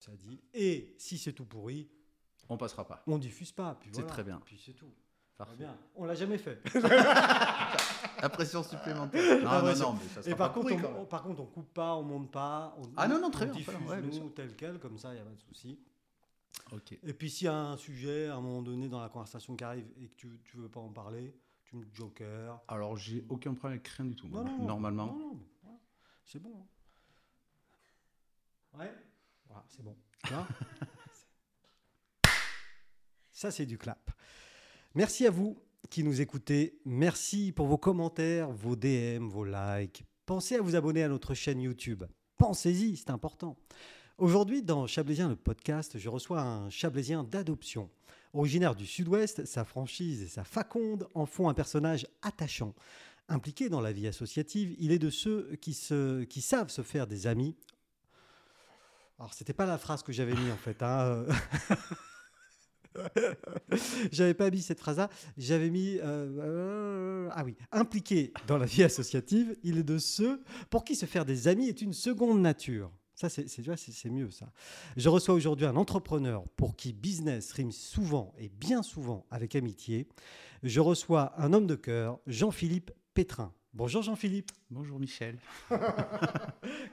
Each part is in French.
Ça dit. Et si c'est tout pourri, On passera pas. on diffuse pas. puis C'est très bien. Puis c'est tout. Parfait. Bien. On l'a jamais fait. La pression supplémentaire. Non, non, mais ça Et sera par pas contre, on, on- par contre, on coupe pas, on monte pas. On, Ah non, non, très on bien, diffuse ouais, nous tel quel, comme ça, il n'y a pas de souci. Ok. Et puis s'il y a un sujet à un moment donné dans la conversation qui arrive et que tu ne veux pas en parler, tu me dis joker. Alors, j'ai aucun problème avec rien du tout. Non, non, Normalement. non, non, c'est bon. hein. Ouais. Voilà, c'est bon. Ça, c'est du clap. Merci à vous qui nous écoutez. Merci pour vos commentaires, vos DM, vos likes. Pensez à vous abonner à notre chaîne YouTube. Pensez-y, c'est important. Aujourd'hui, dans Chablaisien le podcast, je reçois un Chablaisien d'adoption. Originaire du Sud-Ouest, sa franchise et sa faconde en font un personnage attachant. Impliqué dans la vie associative, il est de ceux qui, qui savent se faire des amis. Alors, c'était pas la phrase que j'avais mis en fait. Hein. J'avais pas mis cette phrase-là. J'avais mis euh, euh, ah oui, impliqué dans la vie associative, il est de ceux pour qui se faire des amis est une seconde nature. Ça, c'est mieux ça. Je reçois aujourd'hui un entrepreneur pour qui business rime souvent et bien souvent avec amitié. Je reçois un homme de cœur, Jean-Philippe Pétrin. Bonjour Jean-Philippe. Bonjour Michel.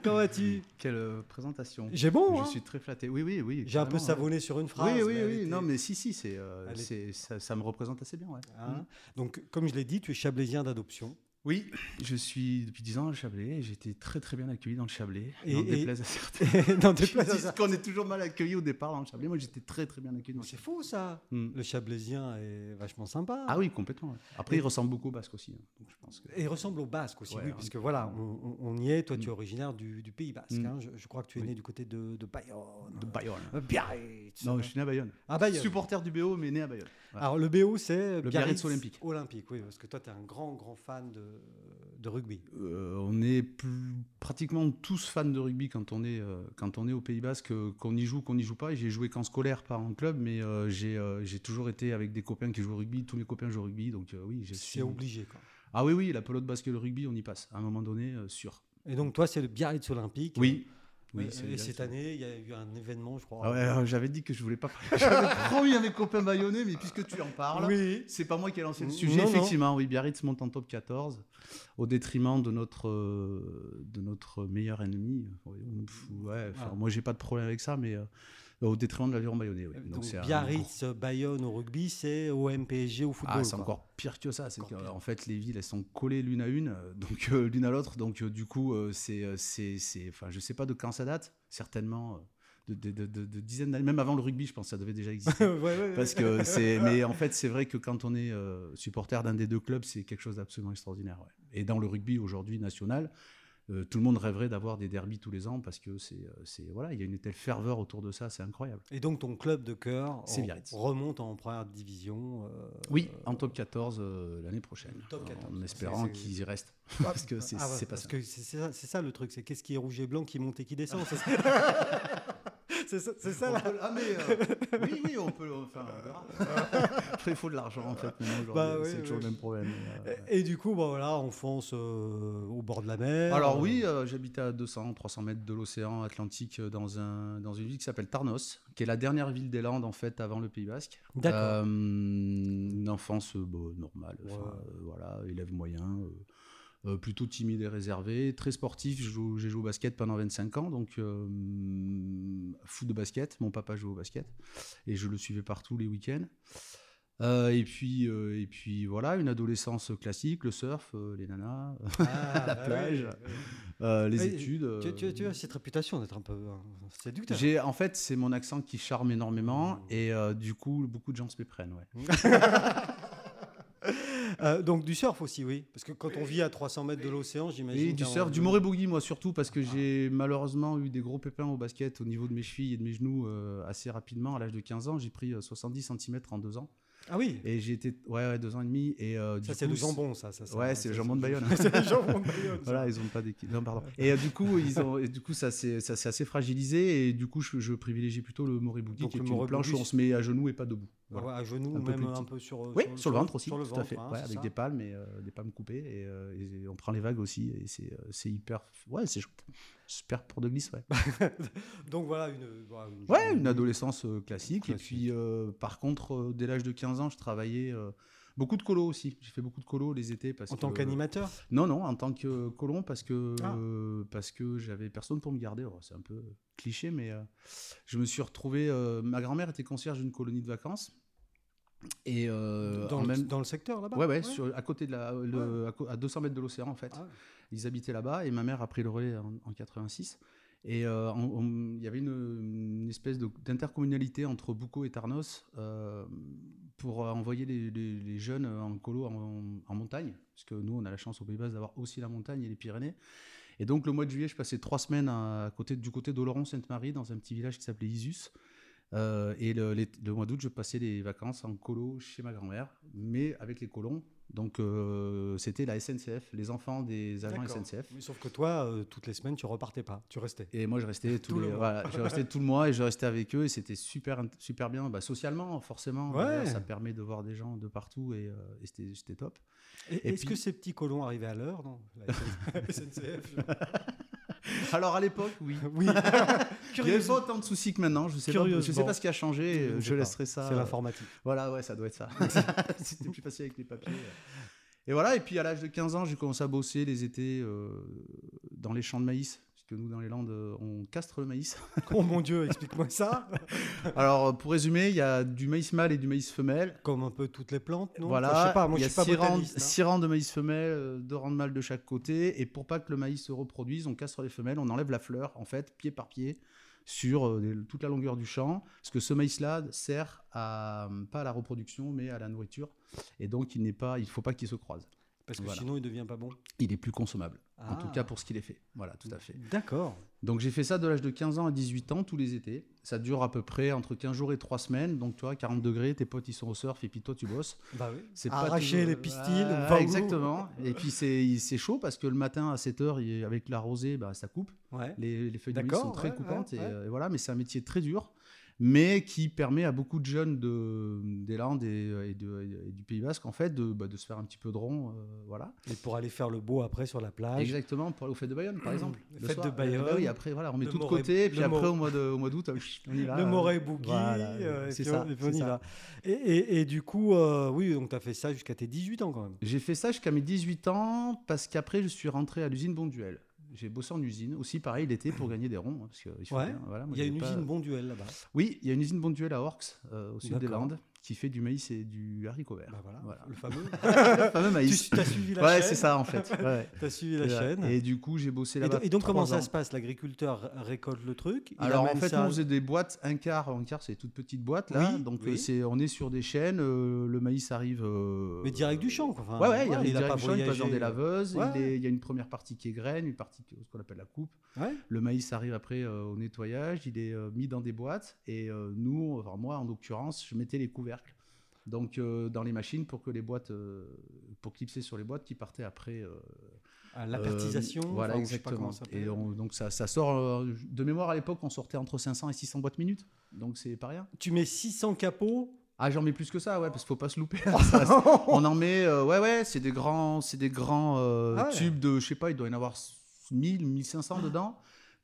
Comment vas-tu? Quelle euh, présentation. J'ai bon, Je hein suis très flatté. Oui, oui, oui. J'ai un peu ouais. savonné sur une phrase. Oui, oui, oui. était- Non, mais si, si, c'est, euh, c'est- ça, ça me représente assez bien. Ouais. Hein? Donc, comme je l'ai dit, tu es chablaisien d'adoption. Oui, je suis depuis 10 ans à Chablais et j'ai été très très bien accueilli dans le Chablais. Et- et- déplaise à certains. Dans disent qu'on est toujours mal accueilli au départ dans le Chablais. Moi, j'étais très très bien accueilli dans le C'est faux ça. Hmm. Le chablaisien est vachement sympa. Ah oui, complètement. Après, Et- il ressemble beaucoup au Basque aussi. hein. Donc, je pense que... Et il ressemble au basque aussi, Ouais, oui, un puisque petit voilà, on, y est. Toi, tu es Mm. originaire du, du Pays basque. Mm. hein. Je, je crois que tu es Oui. né du côté de, de Bayonne. De Bayonne. Biarritz. Non, je suis né à Bayonne. Ah, Bayonne. Supporter du BO, mais né à Bayonne. Alors, le BO, c'est Le Biarritz Olympique. Olympique, oui, parce que toi, tu es un grand, grand fan de, de rugby. Euh, on est plus- pratiquement tous fans de rugby quand on est, euh, quand on est au Pays Basque, euh, qu'on y joue, qu'on n'y joue pas. J'ai joué qu'en scolaire, pas en club, mais euh, j'ai euh, j'ai toujours été avec des copains qui jouent au rugby. Tous mes copains jouent au rugby, donc oui. je C'est suis- obligé. Quoi. Ah oui, oui, la pelote basque et le rugby, on y passe. À un moment donné, sûr. Et donc, toi, c'est le Biarritz Olympique. Oui. Oui, et c'est bien, cette année, il y a eu un événement, je crois. Ah ouais, euh, j'avais dit que je voulais pas parler. J'avais promis à mes copains bayonnais, mais puisque tu en parles, Oui. c'est pas moi qui ai lancé le sujet. non. Effectivement, oui, Biarritz monte en top 14 au détriment de notre, euh, de notre meilleur ennemi. On- pff, ouais, Ah. Moi, j'ai pas de problème avec ça, mais euh, au détriment de l'aviron bayonnais. oui. Donc, Donc, un- Biarritz, Bayonne au rugby, c'est au MPSG au football. Ah, c'est encore pire que ça. C'est en fait, les villes, elles sont collées l'une à une, euh, donc euh, l'une à l'autre. Donc, euh, du coup, euh, c'est, euh, c'est, c'est, enfin, je sais pas de quand ça date. Certainement euh, de, de- de- de- de dizaines d'années, même avant le rugby, je pense que ça devait déjà exister. Ouais, ouais, ouais. Parce que c'est, mais en fait, c'est vrai que quand on est euh, supporter d'un des deux clubs, c'est quelque chose d'absolument extraordinaire. ouais. Et dans le rugby aujourd'hui national, euh, tout le monde rêverait d'avoir des derbies tous les ans parce que c'est, euh, c'est voilà, il y a une telle ferveur autour de ça, c'est incroyable. Et donc ton club de cœur remonte en première division. euh, Oui, en top 14 euh, l'année prochaine, Top 14. en espérant qu'ils y restent. Ah, parce que c'est, ah ouais, c'est pas parce ça. que c'est ça, c'est ça le truc, c'est qu'est-ce qui est rouge et blanc qui monte et qui descend. c'est ça, c'est ça, là. peut- ah mais euh, oui oui on peut enfin on verra. Il faut de l'argent en fait Bah oui, c'est toujours le même problème. euh, Et, et du coup, bon, voilà, on fonce euh, au bord de la mer. Alors oui, euh, j'habite à 200, 300 mètres de l'océan Atlantique dans, un, dans une ville qui s'appelle Tarnos, qui est la dernière ville des Landes en fait avant le Pays Basque. D'accord. Une enfance bon, normale, Ouais. voilà, élève moyen, euh, plutôt timide et réservé, très sportif. J'ai joué au basket pendant 25 ans, donc euh, foot de basket. Mon papa joue au basket et je le suivais partout les week-ends. Euh, et puis euh, et puis voilà, une adolescence classique, le surf, les nanas, ah, la bah plage. les études. Tu, tu- tu as cette réputation d'être un peu séducteur. j'ai, en fait, c'est mon accent qui charme énormément Mmh. et du coup, beaucoup de gens se méprennent. Ouais. Euh, donc du surf aussi, oui. Parce que quand on vit à 300 mètres de l'océan, j'imagine. Et du surf, du moré boogie, moi surtout, parce que j'ai malheureusement eu des gros pépins au basket au niveau de mes chevilles et de mes genoux euh, assez rapidement. À l'âge de 15 ans, j'ai pris euh, 70 cm en deux ans. Ah oui. Et j'ai été, ouais, ouais, deux ans et demi. Et, euh, Ça c'est le jambon, ça. ça, ça Ouais, c'est le jambon de Bayonne. c'est le jambon de Bayonne. Voilà, ils ont pas d'équipe. Non, pardon. Et euh, du coup, ils ont, et du coup, ça s'est ça s'est assez fragilisé. Et du coup, je, je privilégie plutôt le Donc qui est une planche où on se met à genoux et pas debout. Ouais, Voilà. à genoux, Un même un peu sur. Oui, sur, le ventre aussi, Sur le tout ventre, à fait. hein, Ouais, avec ça des palmes et euh, des palmes coupées. Et, euh, et on prend les vagues aussi. Et c'est euh, hyper. Ouais, c'est. J'espère pour de glisse, ouais. Donc voilà, une, une, Ouais, une adolescence classique. Et puis, euh, par contre, dès l'âge de 15 ans, je travaillais beaucoup de colo aussi. J'ai fait beaucoup de colo les étés parce En que tant qu'animateur? Non, non, en tant que colon parce que Ah. euh, parce que j'avais personne pour me garder. Oh, c'est un peu cliché, mais euh, je me suis retrouvé. euh, ma grand-mère était concierge d'une colonie de vacances et euh, dans, le, même dans le secteur là-bas? Ouais, ouais, sur- à côté de la, le- à, co- à 200 mètres de l'océan en fait. Ah. Ils habitaient là-bas et ma mère a pris le relais en, en 86. Et euh, il y avait une, une espèce d'intercommunalité entre Boucau et Tarnos euh, pour envoyer les, les- les jeunes en colo en, en montagne. Parce que nous, on a la chance au Pays Basque d'avoir aussi la montagne et les Pyrénées. Et donc, le mois de juillet, je passais trois semaines à, côté, du côté d'Oloron-Sainte-Marie, dans un petit village qui s'appelait Isus. Euh, et le, les- le mois d'août, je passais les vacances en colo chez ma grand-mère, mais avec les colons. Donc, euh, c'était la SNCF, les enfants des agents. SNCF. Mais sauf que toi, euh, toutes les semaines, tu repartais pas, tu restais. Et moi, je restais, Tout le mois. je restais tout le mois et je restais avec eux et c'était super, super bien. Bah, socialement, forcément, Ouais. Ça permet de voir des gens de partout et, et c'était c'était top. Et- Et Est-ce puis- que ces petits colons arrivaient à l'heure non? La SNCF Alors, à l'époque, oui. Oui. Il n'y avait pas autant de soucis que maintenant. Je ne sais, pas- je sais Curieusement. pas ce qui a changé. Je pas. laisserai ça. C'est euh, l'informatique. Voilà, ouais, ça doit être ça. C'était plus facile avec les papiers. Et voilà, et puis à l'âge de 15 ans, j'ai commencé à bosser les étés euh, dans les champs de maïs. Que nous, dans les Landes, euh, on castre le maïs. Oh mon Dieu, explique-moi ça. Alors, pour résumer, il y a du maïs mâle et du maïs femelle. Comme un peu toutes les plantes, non? Voilà, Enfin, je sais pas, moi il y je a pas rangs, hein. six rangs de maïs femelle, euh, deux rangs de mâles de chaque côté. Et pour pas que le maïs se reproduise, on castre les femelles, on enlève la fleur, en fait, pied par pied, sur euh, toute la longueur du champ. Parce que ce maïs-là sert à, pas à la reproduction, mais à la nourriture. Et donc, il n'est pas, il faut pas qu'il se croise. Parce que Voilà. sinon il devient pas bon. Il est plus consommable. En tout Ah. cas, pour ce qu'il est fait. Voilà, tout à fait. D'accord. Donc j'ai fait ça de l'âge de 15 ans à 18 ans tous les étés. Ça dure à peu près entre 15 jours et 3 semaines. Donc tu vois, 40 degrés, tes potes ils sont au surf et puis toi tu bosses. Bah oui. C'est Arracher toujours- les pistils. Ah, va où exactement. et puis c'est c'est chaud parce que le matin à 7 heures, il- avec la rosée, bah, ça coupe. Ouais. Les, les feuilles de sont très ouais, coupantes. ouais, et, ouais. euh, et voilà, mais c'est un métier très dur. Mais qui permet à beaucoup de jeunes de, des Landes et, et de- et du Pays Basque en fait de, bah, de se faire un petit peu de rond, euh, voilà. Et pour aller faire le beau après sur la plage. Exactement, pour aller aux fêtes de Bayonne, par exemple. Les le fêtes de Bayonne, bah oui, après, voilà, on met tout de côté, et puis après, au mois d'août, on y va. le Moret Boogie, voilà, euh, c'est ça, on, y va. Et du coup, euh, oui, donc tu as fait ça jusqu'à tes 18 ans quand même. J'ai fait ça jusqu'à mes 18 ans, parce qu'après, je suis rentré à l'usine Bonduel. J'ai bossé en usine, aussi pareil l'été pour gagner des ronds. hein, Parce que, il Ouais. voilà, y a une pas- usine bon duel là-bas. Oui, il y a une usine Bonduel à Orx, euh, au sud des. Landes, qui fait du maïs et du haricot vert. Bah voilà, Voilà. le fameux. Le fameux maïs. tu as suivi la ouais, chaîne. c'est ça en fait. Ouais. Tu as suivi la Et, chaîne. Et du coup, j'ai bossé là-bas. et donc, comment ça se passe? L'agriculteur récolte le truc il Alors en fait, ça- nous, on faisait des boîtes, un quart, un quart, c'est toutes petites boîtes là. Oui, donc oui. euh, c'est, on est sur des chaînes, euh, le maïs arrive. euh, Mais direct du champ, quoi. Enfin, Ouais, ouais, il il arrive a direct pas du champ, il passe dans des laveuses. Ouais. il, est- il y a une première partie qui est graine, une partie qui est ce qu'on appelle la coupe. Ouais. Le maïs arrive après euh, au nettoyage, il est euh, mis dans des boîtes et euh, nous, enfin moi en l'occurrence, je mettais les couvercles. Donc euh, dans les machines pour que les boîtes, euh, pour clipser sur les boîtes qui partaient après. euh, Ah, L'apertisation. euh, voilà, enfin, exactement. ça. Et on- donc ça, ça sort, euh, de mémoire à l'époque, on sortait entre 500 et 600 boîtes minutes. Donc c'est pas rien. Tu mets 600 capots. Ah, j'en mets plus que ça, ouais, parce qu'il faut pas se louper. Ça, on en met, euh, ouais, ouais, c'est des grands, c'est des grands Ah ouais. tubes de, je sais pas, il doit y en avoir 1000, 1500 dedans,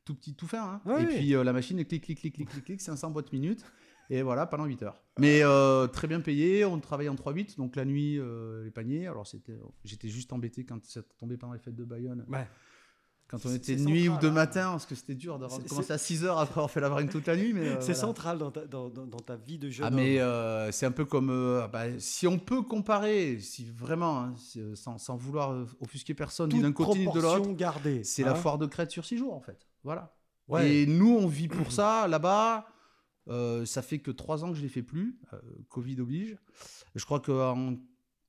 tout petit, tout fin. hein. Ouais, et ouais. puis la machine, clic, clic, clic, clic, clic, clic, 500 boîtes minutes. Et voilà, pendant 8 heures. Mais euh, très bien payé, on travaillait en 3-8, donc la nuit, euh, les paniers. Alors c'était, j'étais juste embêté quand ça tombait pendant les fêtes de Bayonne. Ouais. Quand on était de nuit ou central, de hein. matin, parce que c'était dur de C'est- commencer à 6 heures après avoir fait la varine toute la nuit. Mais, euh, C'est voilà. central dans ta, dans, dans- ta vie de jeune Ah mais euh, c'est un peu comme euh, bah, si on peut comparer, si vraiment, hein, euh, sans, sans vouloir offusquer personne d'un côté ni de l'autre, c'est la hein. foire de Crète sur six jours en fait. Voilà. Ouais. Et nous on vit pour ça là-bas. Euh, ça fait que trois ans que je les fais plus. euh, Covid oblige. Je crois qu'en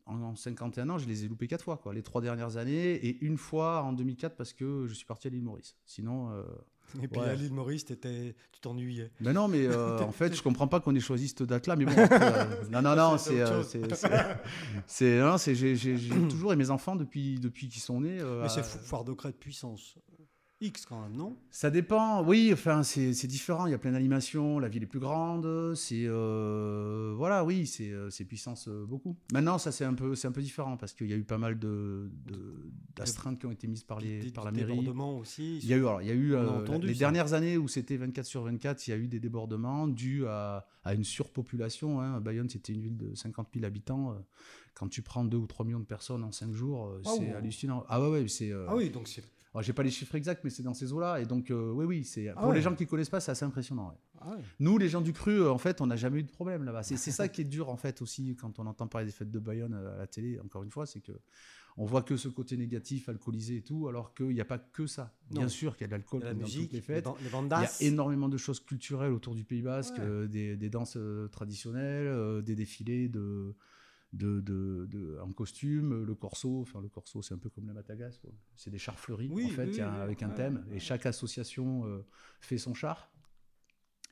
en, en 51 ans, je les ai loupés quatre fois, quoi, les trois dernières années, et une fois en 2004 parce que je suis parti à l'île Maurice. Sinon, euh, Et puis Ouais. à l'île Maurice, tu t'ennuyais. mais non, mais en fait, je comprends pas qu'on ait choisi cette date-là. Mais bon, après, non, non, non, C'est j'ai, toujours et mes enfants depuis depuis qu'ils sont nés. Mais c'est foire de Crète puissance. X quand même, non? Ça dépend, oui, enfin c'est différent, il y a plein d'animations, la ville est plus grande, c'est euh, voilà, oui, c'est euh, puissance euh, beaucoup. Maintenant ça c'est un peu c'est un peu différent parce qu'il y a eu pas mal de de- d'astreintes qui ont été mises par les Des- par des la mairie. débordements aussi. Il y a eu alors, il y a eu euh, entendu les ça. dernières années où c'était 24 sur 24, il y a eu des débordements dus à, à une surpopulation. Hein. Bayonne c'était une ville de 50 000 habitants. Quand tu prends 2 ou 3 millions de personnes en 5 jours, euh, c'est hallucinant. Ah ouais ouais, c'est euh, Ah oui, donc c'est. Alors, j'ai pas les chiffres exacts, mais c'est dans ces eaux-là. Et donc, euh, oui, oui, c'est Ah pour ouais. les gens qui connaissent pas, c'est assez impressionnant. ouais. Ah ouais. Nous, les gens du cru, euh, en fait, on n'a jamais eu de problème là-bas. C'est ça qui est dur, en fait, aussi, quand on entend parler des fêtes de Bayonne euh, à la télé. Encore une fois, c'est que on voit que ce côté négatif, alcoolisé et tout, alors qu'il n'y a pas que ça. Non. Bien sûr qu'il y a de l'alcool la dans musique, toutes les les, fêtes. ban- les Il y a énormément de choses culturelles autour du Pays Basque, Ouais. euh, des, des danses euh, traditionnelles, euh, des défilés de, de, de- de- en costume, le corso. Enfin, le corso, c'est un peu comme la matagas. C'est des chars fleuris, Oui, en fait, oui, y a- avec un thème. Et chaque association euh, fait son char.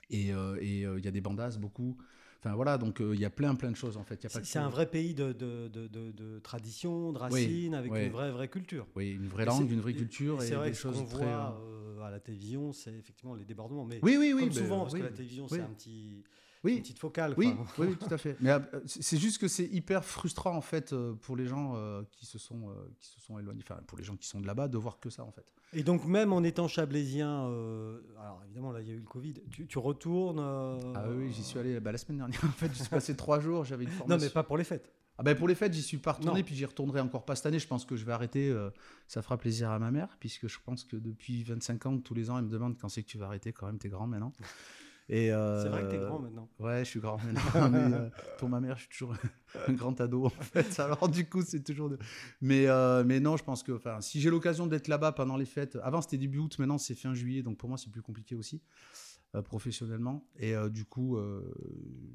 Et euh, et, euh, il y a des bandas, beaucoup. Enfin, voilà, donc il y a plein, plein de choses, en fait. C'est un vrai pays de, de, de, tradition, de Oui, racines, avec ouais. une vraie, vraie culture. Oui, une vraie Et langue, une vraie culture et, C'est vrai des que choses très. voit à la télévision, c'est effectivement les débordements. Mais Oui, oui, oui. comme souvent, parce que la télévision, c'est un petit, Oui, une petite focale. Oui, quoi. oui, oui, tout à fait. Mais euh, c'est juste que c'est hyper frustrant en fait euh, pour les gens euh, qui se sont qui se sont éloignés, enfin pour les gens qui sont de là-bas, de voir que ça en fait. Et donc, même en étant chablaisien, euh, alors évidemment, là, il y a eu le Covid, tu, tu retournes. euh, Ah oui, j'y suis allé bah, la semaine dernière. En fait, j'y suis passé trois jours. J'avais une Non, formation. mais pas pour les fêtes. Ah ben pour les fêtes, j'y suis pas retourné, Non. puis j'y retournerai encore pas cette année. Je pense que je vais arrêter. euh, ça fera plaisir à ma mère, puisque je pense que depuis 25 ans, tous les ans, elle me demande quand c'est que tu vas arrêter. Quand même, t'es grand maintenant. Et C'est vrai que tu es euh, grand maintenant. Ouais, je suis grand maintenant. mais, euh, pour ma mère, je suis toujours un grand ado en fait. Alors du coup, c'est toujours. De... Mais euh, mais non, je pense que enfin, si j'ai l'occasion d'être là-bas pendant les fêtes, avant c'était début août, maintenant c'est fin juillet, donc pour moi c'est plus compliqué aussi euh, professionnellement. Et euh, du coup, euh,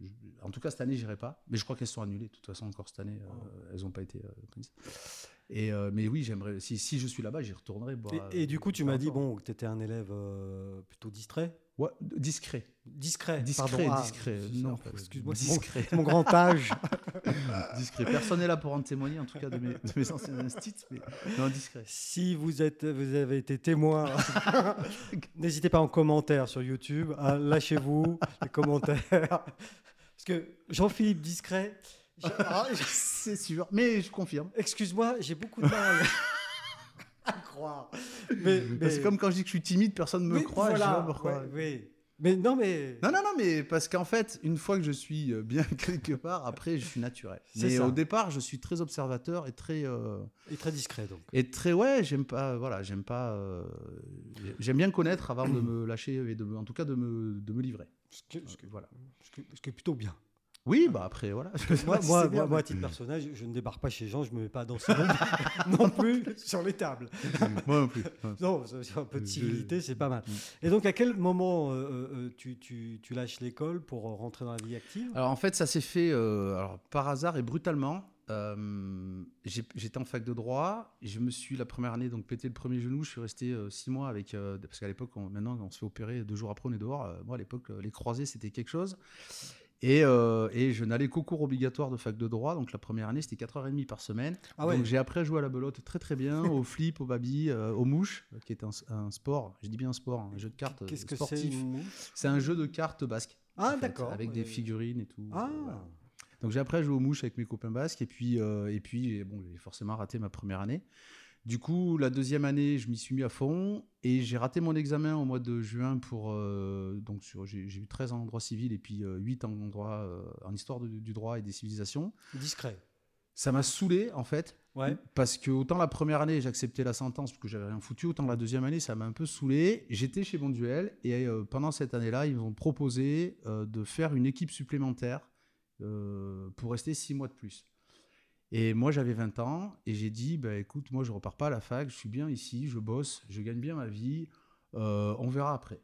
je- en tout cas cette année, j'irai pas. Mais je crois qu'elles sont annulées. De toute façon, encore cette année, euh, elles n'ont pas été euh, prises. Et euh, mais oui, j'aimerais. Si, si je suis là-bas, j'y retournerai. boire, Et, et du coup, tu m'as dit bon, que tu étais un élève euh, plutôt distrait. Ouais, discret. Discret. Discret, pardon. Ah, discret. non, excuse-moi, mon- discret. mon grand âge. discret. Personne n'est là pour en témoigner, en tout cas de mes, de mes anciens instits, mais non, discret. Si vous, êtes, vous avez été témoin, n'hésitez pas en commentaire sur YouTube. hein, Lâchez-vous les commentaires. Parce que Jean-Philippe Discret, ah, C'est sûr, mais je confirme. excuse-moi, j'ai beaucoup de mal à croire. Mais, mais- C'est comme quand je dis que je suis timide, personne ne me croit. je voilà, sais pas pourquoi. ouais. Mais non, mais. Non, non, non, mais parce qu'en fait, une fois que je suis euh, bien quelque part, après, je suis naturel. Mais ça. au départ, je suis très observateur et très. euh, Et très discret, donc. et très. Ouais, j'aime pas. Voilà, j'aime pas. euh, j'aime bien connaître avant de me lâcher et de me, en tout cas de me, de me livrer. Ce qui, ce qui- Voilà. ce qui- ce qui est plutôt bien. Oui, bah après, voilà. Moi, moi, moi, moi, à titre personnel, je, je ne débarque pas chez les gens, je ne me mets pas à danser non, non plus sur les tables. Moi non plus. Non, un peu de civilité, c'est pas mal. Mm. Et donc, à quel moment euh, euh, tu, tu- tu lâches l'école pour euh, rentrer dans la vie active? Alors en fait, ça s'est fait euh, alors, par hasard et brutalement. Euh, J'étais en fac de droit. et Je me suis la première année donc pété le premier genou. Je suis resté euh, six mois avec euh, parce qu'à l'époque, maintenant on se fait opérer deux jours après on est dehors. Euh, moi à l'époque, euh, les croisés c'était quelque chose. Et, euh, et je n'allais qu'au cours obligatoire de fac de droit. Donc la première année c'était 4h30 par semaine. Ah ouais. Donc j'ai appris à jouer à la belote très très bien, au flip, au baby, euh, aux mouches, euh, qui est un, un sport. Je dis bien un sport, un jeu de cartes Qu'est-ce euh, que c'est sportif. C'est un jeu de cartes basque. Ah, d'accord. Avec des figurines et tout. Ah, voilà. Donc j'ai appris à jouer aux mouches avec mes copains basques et puis euh, et puis bon j'ai forcément raté ma première année. Du coup la deuxième année je m'y suis mis à fond et j'ai raté mon examen au mois de juin pour euh, donc sur j'ai eu 13 ans en droit civil et puis euh, 8 en droit euh, en histoire de- du droit et des civilisations. discret. Ça m'a saoulé en fait Ouais. parce que autant la première année j'acceptais la sentence parce que j'avais rien foutu, autant la deuxième année ça m'a un peu saoulé. J'étais chez Bonduel et euh, pendant cette année-là ils m'ont proposé euh, de faire une équipe supplémentaire euh, pour rester six mois de plus. Et moi j'avais 20 ans et j'ai dit bah écoute moi je repars pas à la fac, je suis bien ici, je bosse, je gagne bien ma vie, euh, on verra après.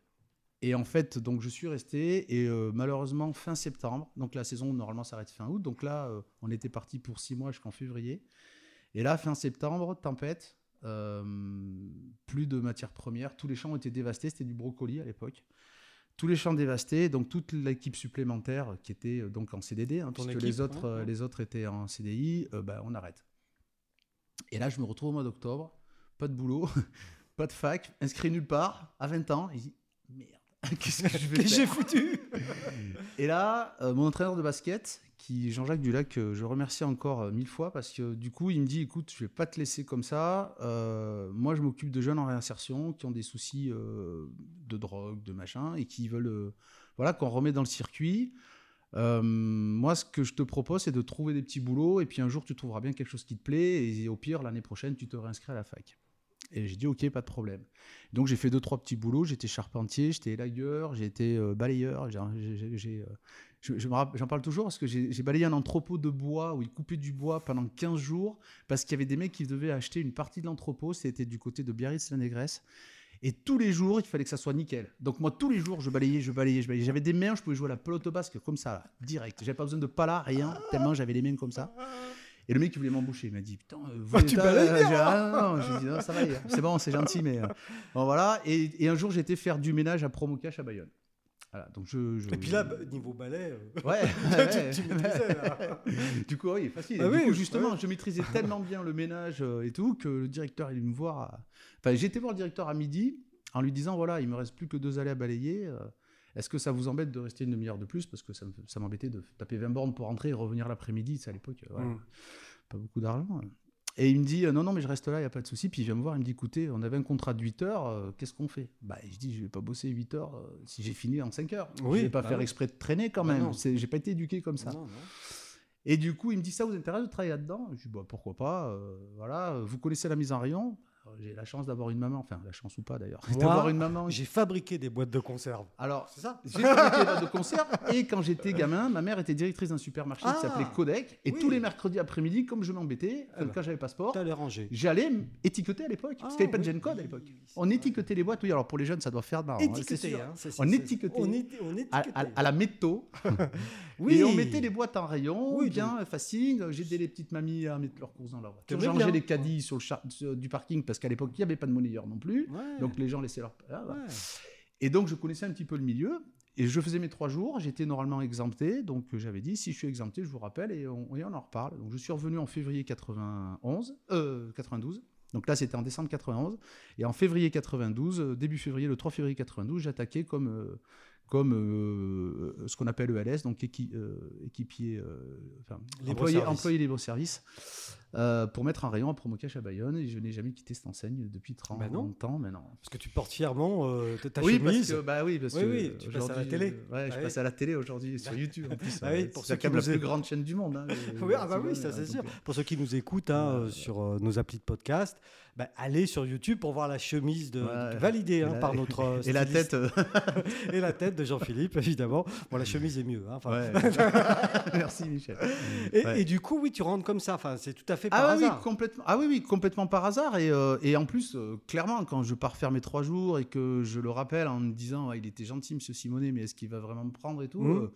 Et en fait, donc je suis resté et euh, malheureusement fin septembre, donc la saison normalement s'arrête fin août, donc là euh, on était parti pour six mois jusqu'en février. Et là fin septembre, tempête, plus de matières premières, tous les champs ont été dévastés, c'était du brocoli à l'époque. Tous les champs dévastés, donc toute l'équipe supplémentaire qui était euh, donc en CDD, hein, puisque équipe, les autres, euh, les autres étaient en CDI, euh, bah, on arrête. Et là, je me retrouve au mois d'octobre, pas de boulot, pas de fac, inscrit nulle part, à 20 ans. Il dit Merde, qu'est-ce que je vais que j'ai faire foutu? Et là, euh, mon entraîneur de basket, qui Jean-Jacques Dulac, euh, je remercie encore euh, mille fois parce que du coup, il me dit écoute, je vais pas te laisser comme ça. Euh, moi, je m'occupe de jeunes en réinsertion qui ont des soucis de drogue, de machin, et qui veulent voilà qu'on remet dans le circuit. Moi, ce que je te propose, c'est de trouver des petits boulots, et puis un jour, tu trouveras bien quelque chose qui te plaît, et au pire, l'année prochaine, tu te réinscris à la fac. Et j'ai dit, ok, pas de problème. Donc, j'ai fait deux, trois petits boulots. J'étais charpentier, j'étais élagueur, euh, balayeur. j'ai- euh, je- J'en parle toujours parce que j'ai balayé un entrepôt de bois où ils coupaient du bois pendant 15 jours parce qu'il y avait des mecs qui devaient acheter une partie de l'entrepôt. C'était du côté de Biarritz-la-Négresse. Et tous les jours, il fallait que ça soit nickel. Donc moi, tous les jours, je balayais, je balayais, je balayais. J'avais des mains, je pouvais jouer à la pelote basque comme ça, là, direct. J'avais pas besoin de pala, rien, tellement j'avais les mains comme ça. Et le mec, il voulait m'embaucher. Il m'a dit, putain, euh, vous Ah, tu balayes euh, ah, non, non. J'ai dit, non, ça va, c'est bon, c'est gentil, mais euh, bon, voilà. Et, et un jour, j'étais faire du ménage à Promocash à Bayonne. Voilà, donc je, je- Et puis là, bah, niveau balai, euh, Ouais, tu- maîtrisais, là. du coup, oui, facile. Ah du oui, coup, justement, je maîtrisais tellement bien le ménage euh, et tout que le directeur, il est venu me voir. à- Enfin, été voir le directeur à midi en lui disant voilà, il me reste plus que deux allées à balayer. euh, Est-ce que ça vous embête de rester une demi-heure de plus? Parce que ça me- ça m'embêtait de taper 20 bornes pour rentrer et revenir l'après-midi. C'est à l'époque, euh, voilà, Mm. pas beaucoup d'argent. Et il me dit euh, non, non, mais je reste là, il n'y a pas de souci. Puis il vient me voir, il me dit écoutez, on avait un contrat de 8 heures, euh, qu'est-ce qu'on fait? Bah, je dis je vais pas bosser 8 heures euh, si j'ai fini en 5 heures. Oui, je vais pas bah faire oui. exprès de traîner quand Bah même. J'ai pas été éduqué comme ça. Non, non. Et du coup, il me dit ça vous intéresse de travailler là-dedans? Je dis bah, pourquoi pas. euh, voilà, vous connaissez la mise en rayon? J'ai la chance d'avoir une maman, enfin la chance ou pas d'ailleurs, d'avoir une maman. J'ai fabriqué des boîtes de conserve. Alors, C'est ça j'ai fabriqué des boîtes de concert et quand j'étais gamin, ma mère était directrice d'un supermarché Ah, qui s'appelait Codec et oui. tous les mercredis après-midi, comme je m'embêtais, Ah bah. quand j'avais passeport, j'allais étiqueter à l'époque parce Ah, qu'il n'y avait pas de oui. gen code à l'époque. On étiquetait les boîtes, oui. Alors pour les jeunes, ça doit faire marrant. hein, sûr. hein, c'est- On étiquetait. On, À, étiquetait. à- à la métaux. Oui. Et on mettait les boîtes en rayon, Oui, bien facile. J'aidais les petites mamies à mettre leurs courses dans leur voiture. J'ai les caddies sur le du parking parce qu'à l'époque, il n'y avait pas de monnayeur non plus. Ouais. Donc les gens laissaient leur. Ah. Ouais. Et donc je connaissais un petit peu le milieu. Et je faisais mes trois jours. J'étais normalement exempté. Donc j'avais dit si je suis exempté, je vous rappelle et on, et on en reparle. Donc je suis revenu en février 91, euh, 92. Donc là, c'était en décembre 91. Et en février 92, euh, début février, le 3 février 92, j'attaquais comme, euh, comme euh, ce qu'on appelle ELS, donc équi- euh, équipier, euh, enfin, Libre employé, service. employé libre-service, euh, pour mettre un rayon à Promocash à Bayonne. Et je n'ai jamais quitté cette enseigne depuis 30 Bah non. ans maintenant. Parce que tu portes fièrement ta oui, chemise. parce que, bah oui, parce Oui, que tu passes à la télé. je Ah passe à la télé aujourd'hui sur YouTube en plus. Ah oui, pour c'est la plus grande chaîne du monde. hein, Oui, ah bah oui, ça c'est sûr. Pour ceux qui nous écoutent hein, sur nos applis de podcast, bah, allez sur YouTube pour voir la chemise de, Ouais. validée hein, Et la- par notre euh, Et la tête. euh, et la tête de Jean-Philippe évidemment. Bon la chemise est mieux. hein, ouais. Merci Michel. et, Ouais. et du coup oui tu rentres comme ça. Enfin c'est tout à fait par Ah oui, oui, hasard. complètement. Ah oui, oui, complètement par hasard. Et, euh, et en plus, euh, clairement, quand je pars faire mes trois jours et que je le rappelle en me disant, Ah, il était gentil, Monsieur Simonet, mais est-ce qu'il va vraiment me prendre et tout euh,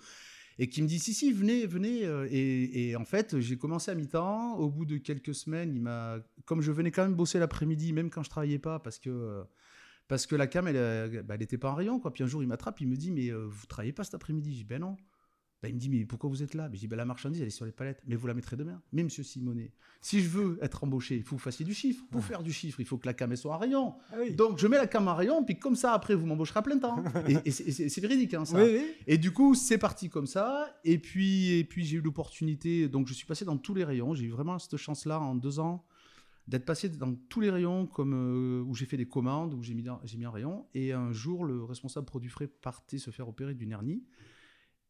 Et qui me dit, si, si, venez, venez. euh, Et, en fait, j'ai commencé à mi-temps. Au bout de quelques semaines, il m'a, comme je venais quand même bosser l'après-midi, même quand je travaillais pas, parce que parce que la cam, elle, euh, bah, pas en rayon. Quoi. Puis un jour, il m'attrape, il me dit, mais euh, vous travaillez pas cet après-midi? Je dis, ben non. Bah, il me dit, mais pourquoi vous êtes là? Ben, Je dis, ben, la marchandise, elle est sur les palettes. Mais vous la mettrez demain. Mais monsieur Simonet, si je veux être embauché, il faut que vous fassiez du chiffre. Pour faire du chiffre, il faut que la cam soit en rayon. Ah oui. Donc, je mets la cam en rayon, puis comme ça, après, vous m'embaucherez à plein temps. et et c'est- véridique, hein, ça. Oui, oui. Et du coup, c'est parti comme ça. Et puis, et puis j'ai eu l'opportunité. Donc, je suis passé dans tous les rayons. J'ai eu vraiment cette chance-là en deux ans d'être passé dans tous les rayons comme, euh, où j'ai fait des commandes, où j'ai mis, j'ai mis un rayon. Et un jour, le responsable produit frais partait se faire opérer d'une hernie.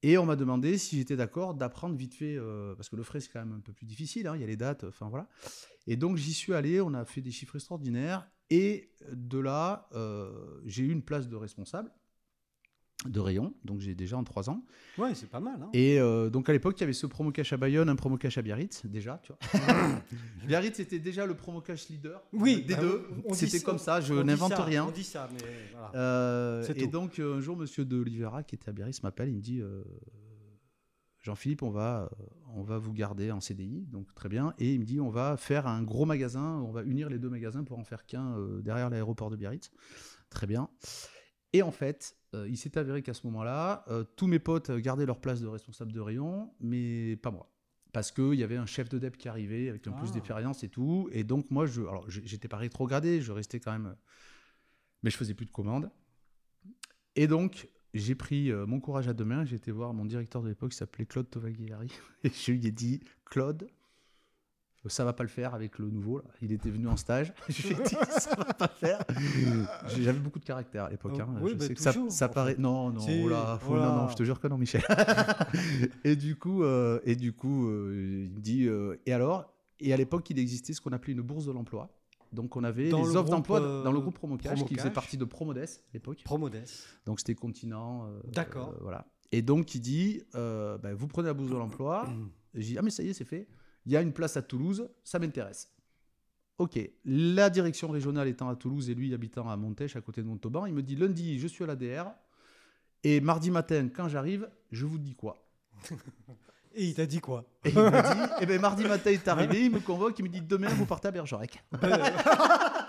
Et on m'a demandé si j'étais d'accord d'apprendre vite fait, euh, parce que le frais c'est quand même un peu plus difficile, hein, il y a les dates, enfin voilà. Et donc j'y suis allé, on a fait des chiffres extraordinaires, et de là, euh, j'ai eu une place de responsable de rayon, donc j'ai déjà en trois ans. Ouais c'est pas mal. Hein. Et euh, donc à l'époque, il y avait ce promo cash à Bayonne, un promo cash à Biarritz, déjà, tu vois. Biarritz c'était déjà le promo cash leader Oui, des bah, deux. C'était comme ça, je n'invente rien. On dit ça mais voilà. Euh, et tout. donc euh, un jour, Monsieur de Oliveira, qui était à Biarritz, m'appelle, il me dit euh, Jean-Philippe, on va, euh, on va vous garder en CDI, donc très bien. Et il me dit on va faire un gros magasin, on va unir les deux magasins pour en faire qu'un euh, derrière l'aéroport de Biarritz. Très bien. Et en fait, euh, il s'est avéré qu'à ce moment-là, euh, tous mes potes gardaient leur place de responsable de rayon, mais pas moi. Parce qu'il y avait un chef de DEP qui arrivait avec un plus Ah. d'expérience et tout. Et donc, moi, je, alors, j'étais pas rétrogradé, je restais quand même Mais je faisais plus de commandes. Et donc, j'ai pris euh, mon courage à deux mains. J'ai été voir mon directeur de l'époque qui s'appelait Claude Tovagliari. Et je lui ai dit Claude, ça va pas le faire avec le nouveau. Là. Il était venu en stage. je lui ai dit ça va pas faire. J'avais beaucoup de caractère à l'époque. Hein. oui, Je bah, sais que ça, paraît. fait. Non, non, Si, oh là, faut- voilà. non, non, je te jure que non, Michel. et du coup, euh, et du coup, euh, il me dit. euh, et alors Et à l'époque, il existait ce qu'on appelait une bourse de l'emploi. Donc, on avait Dans les le offres d'emploi dans le groupe Promocash, qui Promocash. faisait partie de Promodes à l'époque. Promodes. Donc c'était continent. D'accord. voilà. Et donc il dit, ben, vous prenez la bourse de l'emploi. J'ai dit, ah mais ça y est, c'est fait. Il y a une place à Toulouse, ça m'intéresse. Ok. La direction régionale étant à Toulouse et lui habitant à Montèche, à côté de Montauban, il me dit, lundi, je suis à l'ADR. Et mardi matin, quand j'arrive, je vous dis quoi Et il t'a dit quoi Et il me dit, eh ben, mardi matin il est arrivé, il me convoque, il me dit, demain, vous partez à Bergerac.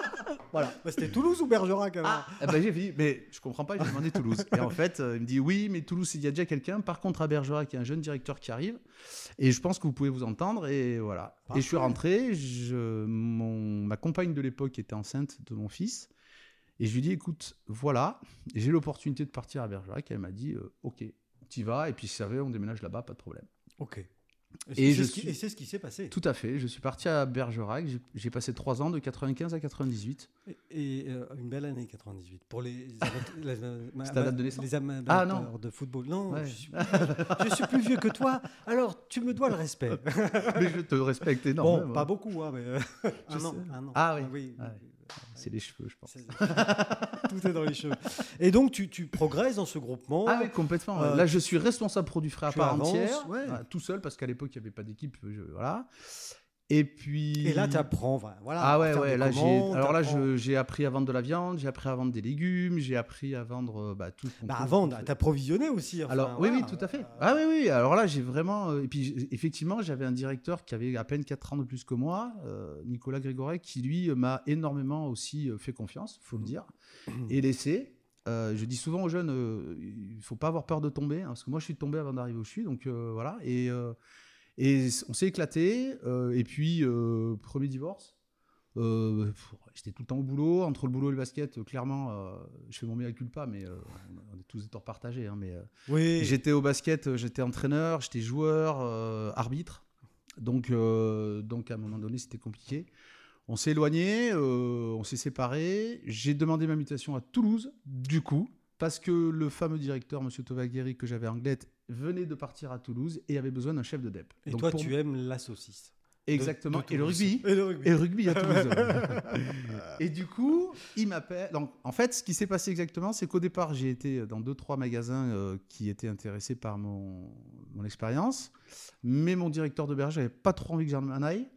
Voilà. Bah, C'était Toulouse ou Bergerac alors Ah, ben, j'ai dit, mais je comprends pas, j'ai demandé Toulouse. Et en fait, euh, il me dit, oui, mais Toulouse, il y a déjà quelqu'un. Par contre, à Bergerac, il y a un jeune directeur qui arrive. Et je pense que vous pouvez vous entendre. Et voilà. Et je suis rentré. Je, mon, ma compagne de l'époque était enceinte de mon fils. Et je lui dis, écoute, voilà, j'ai l'opportunité de partir à Bergerac. Et elle m'a dit, euh, ok, tu vas. Et puis, si ça veut, on déménage là-bas, pas de problème. Ok. Et c'est ce qui- suis- et c'est ce qui s'est passé. Tout à fait. Je suis parti à Bergerac. J'ai- passé trois ans, de 95 à 98. Et, et, euh, une belle année 98 pour les les, date de naissance les amateurs Ah, non. de football. Non, Ouais. je, suis plus vieux, je suis plus vieux que toi. Alors tu me dois le respect. mais je te respecte bon, énormément. pas beaucoup, hein, mais euh, un, an, sais. un an. Ah oui. oui. Ah oui. C'est les cheveux, je pense. Tout est dans les cheveux. Et donc tu, tu progresses dans ce groupement. Ah oui, complètement. Euh, Là, je suis responsable produit frais à part avances, entière, ouais. voilà, tout seul, parce qu'à l'époque, il n'y avait pas d'équipe. je- Voilà. Et puis. Et là tu apprends. voilà, Ah ouais, ouais. Là, j'ai. commandes, Alors là, j'ai appris à vendre de la viande, j'ai appris à vendre des légumes, j'ai appris à vendre euh, bah, tout. Bah, à vendre, t'approvisionner aussi. enfin, Alors, oui, oui, tout à fait. Euh, Ah oui, oui. Alors là, j'ai vraiment. euh, Et puis, effectivement, j'avais un directeur qui avait à peine 4 ans de plus que moi, euh, Nicolas Grégoret, qui lui m'a énormément aussi fait confiance, faut le dire, et laissé. Euh, je dis souvent aux jeunes, il faut pas avoir peur de tomber, hein, parce que moi, je suis tombé avant d'arriver où je suis, donc voilà. Et, et on s'est éclaté. euh, et puis, euh, premier divorce. euh, J'étais tout le temps au boulot. Entre le boulot et le basket, clairement, je fais mon mea culpa, mais on est tous des torts partagés. hein, mais, Oui. J'étais au basket, j'étais entraîneur, j'étais joueur, arbitre. Donc, donc à un moment donné, c'était compliqué. On s'est éloigné, on s'est séparés. J'ai demandé ma mutation à Toulouse, du coup, parce que le fameux directeur, M. Tovagueri, que j'avais en Glette, venait de partir à Toulouse et avait besoin d'un chef de DEP. Et Donc, toi pour- tu aimes la saucisse. Exactement. de et le rugby. Et le rugby. Et le rugby à Toulouse. et du coup, il m'appelle. Donc, en fait, ce qui s'est passé exactement, c'est qu'au départ, j'ai été dans deux, trois magasins euh, qui étaient intéressés par mon, mon expérience. Mais mon directeur de berger n'avait pas trop envie que j'en aille.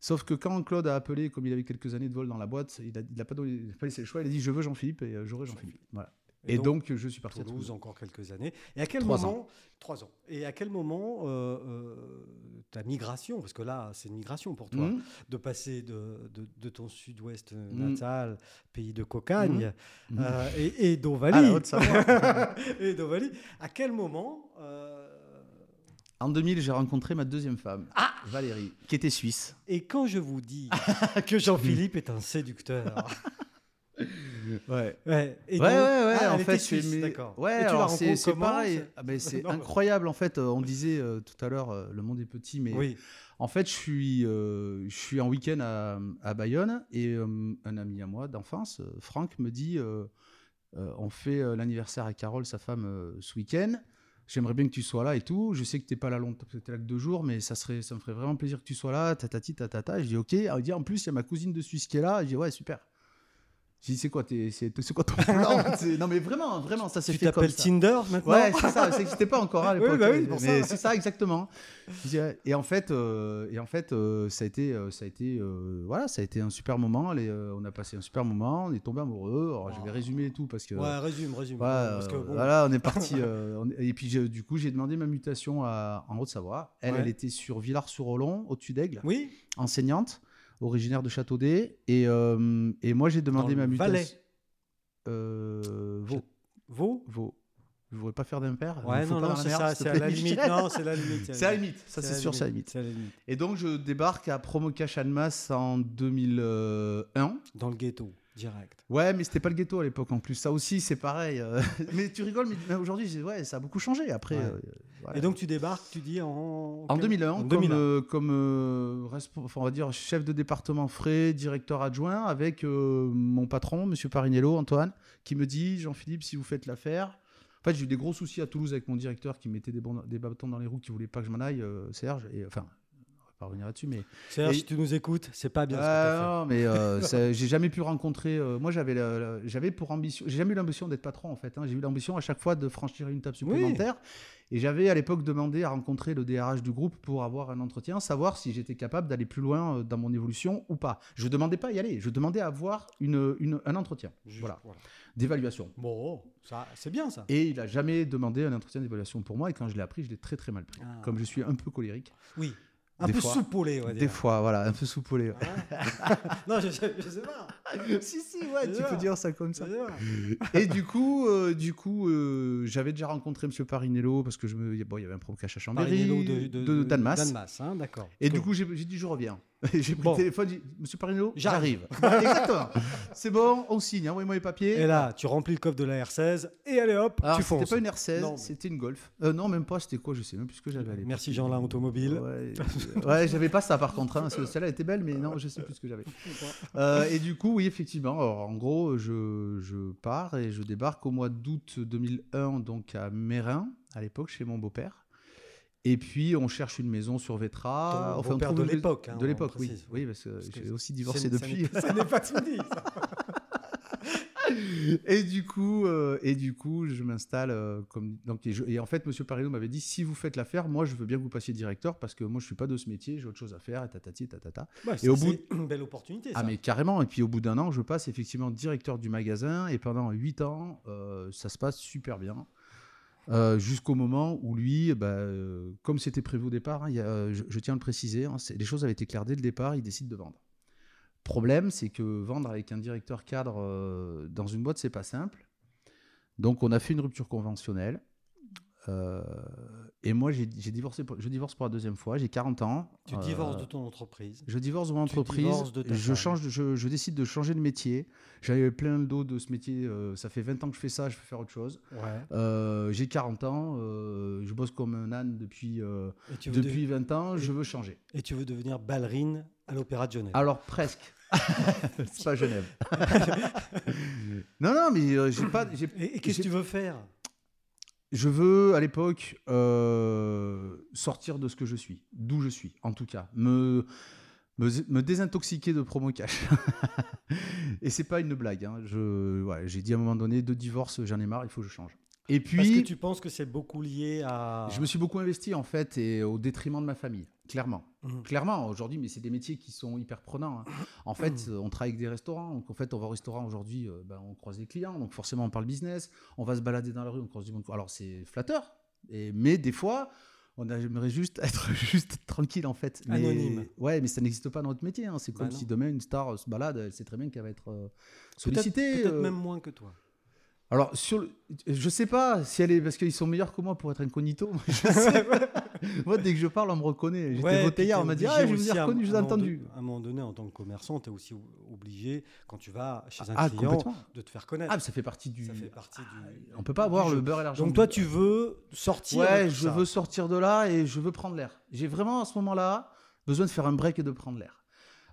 Sauf que quand Claude a appelé, comme il avait quelques années de vol dans la boîte, il n'a il a pas, pas laissé le choix. Il a dit Je veux Jean-Philippe et euh, j'aurai Jean-Philippe. Voilà. Et, donc, je suis parti à Toulouse Toulouse. encore quelques années. Et à quel Trois moment Trois ans. Et à quel moment euh, euh, ta migration, parce que là c'est une migration pour toi, Mhm. de passer de, de, de ton sud-ouest Mhm. natal, pays de cocagne, Mhm. euh, et, et À d'Ovalie. et d'Ovalie. À quel moment euh, en 2000, j'ai rencontré ma deuxième femme, Valérie, qui était suisse. Et quand je vous dis que Jean-Philippe est un séducteur. Ouais. Ouais, et ouais, donc- ouais, ouais, Ah, en fait, c'est-. Ouais, c'est pareil. c'est- Ah, ben, c'est incroyable, en fait. euh, On disait euh, tout à l'heure, euh, le monde est petit, mais Oui. en fait, je suis, euh, je suis en week-end à, à Bayonne et un ami à moi d'enfance, Franck, me dit on fait l'anniversaire à Carole, sa femme, ce week-end. J'aimerais bien que tu sois là et tout. Je sais que tu n'es pas là longtemps, tu là que deux jours, mais ça, serait, ça me ferait vraiment plaisir que tu sois là. Tatati, tatata. Je dis ok. Elle dit en plus, il y a ma cousine de Suisse qui est là. Je dis ouais, super. Je dis c'est quoi, c'est quoi ton plan Non, mais vraiment, vraiment, ça s'est Tu fait comme t'appelles ça. Tinder maintenant Ouais, c'est ça, ça n'existait pas encore à Oui, l'époque. bah oui, pour mais ça. c'est ça exactement. Dis, Et en fait, euh, et en fait, euh, ça a été, euh, ça a été, euh, voilà, ça a été un super moment. Les, euh, on a passé un super moment, on est tombé amoureux. Alors, je vais résumer et tout parce que. Ouais, résume, résume. Voilà, parce que, euh, bon, voilà, on est parti. euh, on- et puis du coup, j'ai demandé ma mutation à- en Haute-Savoie. Elle, Ouais. elle était sur Villars-sur-Olon, au-dessus d'Aigle, Oui, enseignante, originaire de Châteaudet. Et, euh, et moi, j'ai demandé ma mutation. Valais. Euh, Vaud. Vaud Vaud. Je voudrais pas faire d'impair. Ouais, non, non, c'est ça, à la limite. Non, c'est la limite. C'est à la limite, ça c'est sûr, c'est la limite. Et donc je débarque à Promocash Annemasse en 2001. Dans le ghetto. Direct. Ouais, mais c'était pas le ghetto à l'époque en plus. Ça aussi, c'est pareil. euh. mais tu rigoles, mais aujourd'hui, ouais, ça a beaucoup changé. Après, Ouais. euh, voilà. Et donc tu débarques, tu dis en. En 2001, En comme, 2001. euh, comme euh, on va dire chef de département frais, directeur adjoint, avec mon patron, Monsieur Parinello, Antoine, qui me dit Jean-Philippe, si vous faites l'affaire. En fait, j'ai eu des gros soucis à Toulouse avec mon directeur qui mettait des, des bâtons dans les roues, qui voulait pas que je m'en aille, Serge. Et enfin, pas revenir là-dessus, mais Serge, si tu nous écoutes, c'est pas bien ce que ah, fait. non, mais euh, j'ai jamais pu rencontrer. euh, moi, j'avais, j'avais pour ambition. J'ai jamais eu l'ambition d'être patron en fait. hein. J'ai eu l'ambition à chaque fois de franchir une table supplémentaire. Et j'avais à l'époque demandé à rencontrer le DRH du groupe pour avoir un entretien, savoir si j'étais capable d'aller plus loin euh, dans mon évolution ou pas. Je demandais pas à y aller. Je demandais à avoir une, une- un entretien, Juste, voilà, voilà. d'évaluation. Bon, ça, c'est bien ça. Et il a jamais demandé un entretien d'évaluation pour moi. Et quand je l'ai appris, je l'ai très très mal pris. Ah. Comme je suis un peu colérique. Oui. Un Des peu soupolé, Des fois, voilà, un peu soupolé. non, je, je, je sais pas. si, si, ouais, C'est tu peux dire ça comme ça. Je. Et du coup, euh, du coup, euh, j'avais déjà rencontré Monsieur Parinello parce que je me, bon, il y avait un provocache à Chambéry, Parinello de, de, Danmas. Danmas, hein, d'accord. Et du coup, j'ai dit je reviens. j'ai pris Bon. le téléphone, j'ai dit Monsieur Parinello, J'arrive. Exactement. C'est bon, on signe. Envoyez-moi les papiers. Et là, tu remplis le coffre de la R16 et allez hop, Alors, tu c'était fonces. pas une R16, Non, mais- c'était une Golf. Euh, non, même pas. C'était quoi Je sais même plus ce que j'avais. Merci Jean-Lin Automobile. Ouais, ouais, j'avais pas ça par contre. hein, parce que Celle-là était belle, mais non, je sais plus ce que j'avais. Euh, et du coup, oui, effectivement. Alors, en gros, je, je pars et je débarque au mois d'août 2001, donc à Mérin, à l'époque, chez mon beau-père. Et puis, on cherche une maison sur Vétra. Ton on beau-père trouve de l'époque, hein, de on l'époque, oui. Oui, parce que Parce que j'ai aussi divorcé depuis. Ça n'est pas tout dit. ça. et du coup, euh, et du coup, je m'installe euh, comme donc et, je- et en fait, Monsieur Parillo m'avait dit si vous faites l'affaire, moi, je veux bien que vous passiez directeur parce que moi, je suis pas de ce métier, j'ai autre chose à faire, et tatati, tatata. Ouais, Et au bout- c'est une belle opportunité. Ah ça. mais carrément. Et puis au bout d'un an, je passe effectivement directeur du magasin et pendant huit ans, euh, ça se passe super bien. Euh, Jusqu'au moment où lui, bah, euh, comme c'était prévu au départ, hein, a- je, tiens à le préciser, hein, les choses avaient été claires dès le départ, il décide de vendre. Problème, c'est que vendre avec un directeur cadre euh, dans une boîte, c'est pas simple. Donc on a fait une rupture conventionnelle. Euh, et moi, j'ai divorcé, pour- je divorce pour la deuxième fois. J'ai 40 ans. Tu Euh, divorces de ton entreprise. je divorce de mon Tu entreprise. de je, change, je, je décide de changer de métier. J'avais plein le dos de ce métier. euh, ça fait 20 ans que je fais ça. Je veux faire autre chose. Ouais. Euh, J'ai 40 ans. euh, je bosse comme un âne depuis, euh, Et tu veux, depuis 20 ans. Je veux changer. et tu veux devenir ballerine à l'Opéra de Genève. Alors presque. C'est pas Genève. non, non, mais euh, j'ai pas. et et qu'est-ce que tu veux faire? Je veux, à l'époque, euh, sortir de ce que je suis, d'où je suis, en tout cas. Me, désintoxiquer de promo cash. Et c'est pas une blague. hein. Je, j'ai dit à un moment donné, de divorce, j'en ai marre, il faut que je change. Et Parce que puis, tu penses que c'est beaucoup lié à. je me suis beaucoup investi, en fait, et au détriment de ma famille, clairement. Mhm. Clairement, aujourd'hui, mais c'est des métiers qui sont hyper prenants. hein. En fait, euh, on travaille avec des restaurants. Donc, en fait, on va au restaurant aujourd'hui, euh, ben, on croise des clients. Donc, forcément, on parle business. On va se balader dans la rue, on croise du monde. Alors, c'est flatteur. Et, mais des fois, on aimerait juste être juste tranquille, en fait. Mais- Anonyme. Ouais, mais ça n'existe pas dans notre métier. hein. C'est Bah comme non. si demain, une star euh, se balade, elle sait très bien qu'elle va être euh, sollicitée. peut-être euh. même moins que toi. Alors, sur le- je sais pas si elle est. Parce qu'ils sont meilleurs que moi pour être incognito. Moi, je sais pas. Moi, dès que je parle, on me reconnaît. J'étais Ouais, voté hier, on m'a dit Ah, je vous ai reconnu, je vous ai entendu. À un moment donné, en tant que commerçant, tu es aussi obligé, quand tu vas chez un Ah, client, de te faire connaître. Ah, mais ça fait partie du. ça fait partie du. On peut pas avoir le beurre et l'argent. Donc toi, tu veux sortir. Ouais, de je ça. veux sortir de là et je veux prendre l'air. J'ai vraiment à ce moment-là besoin de faire un break et de prendre l'air.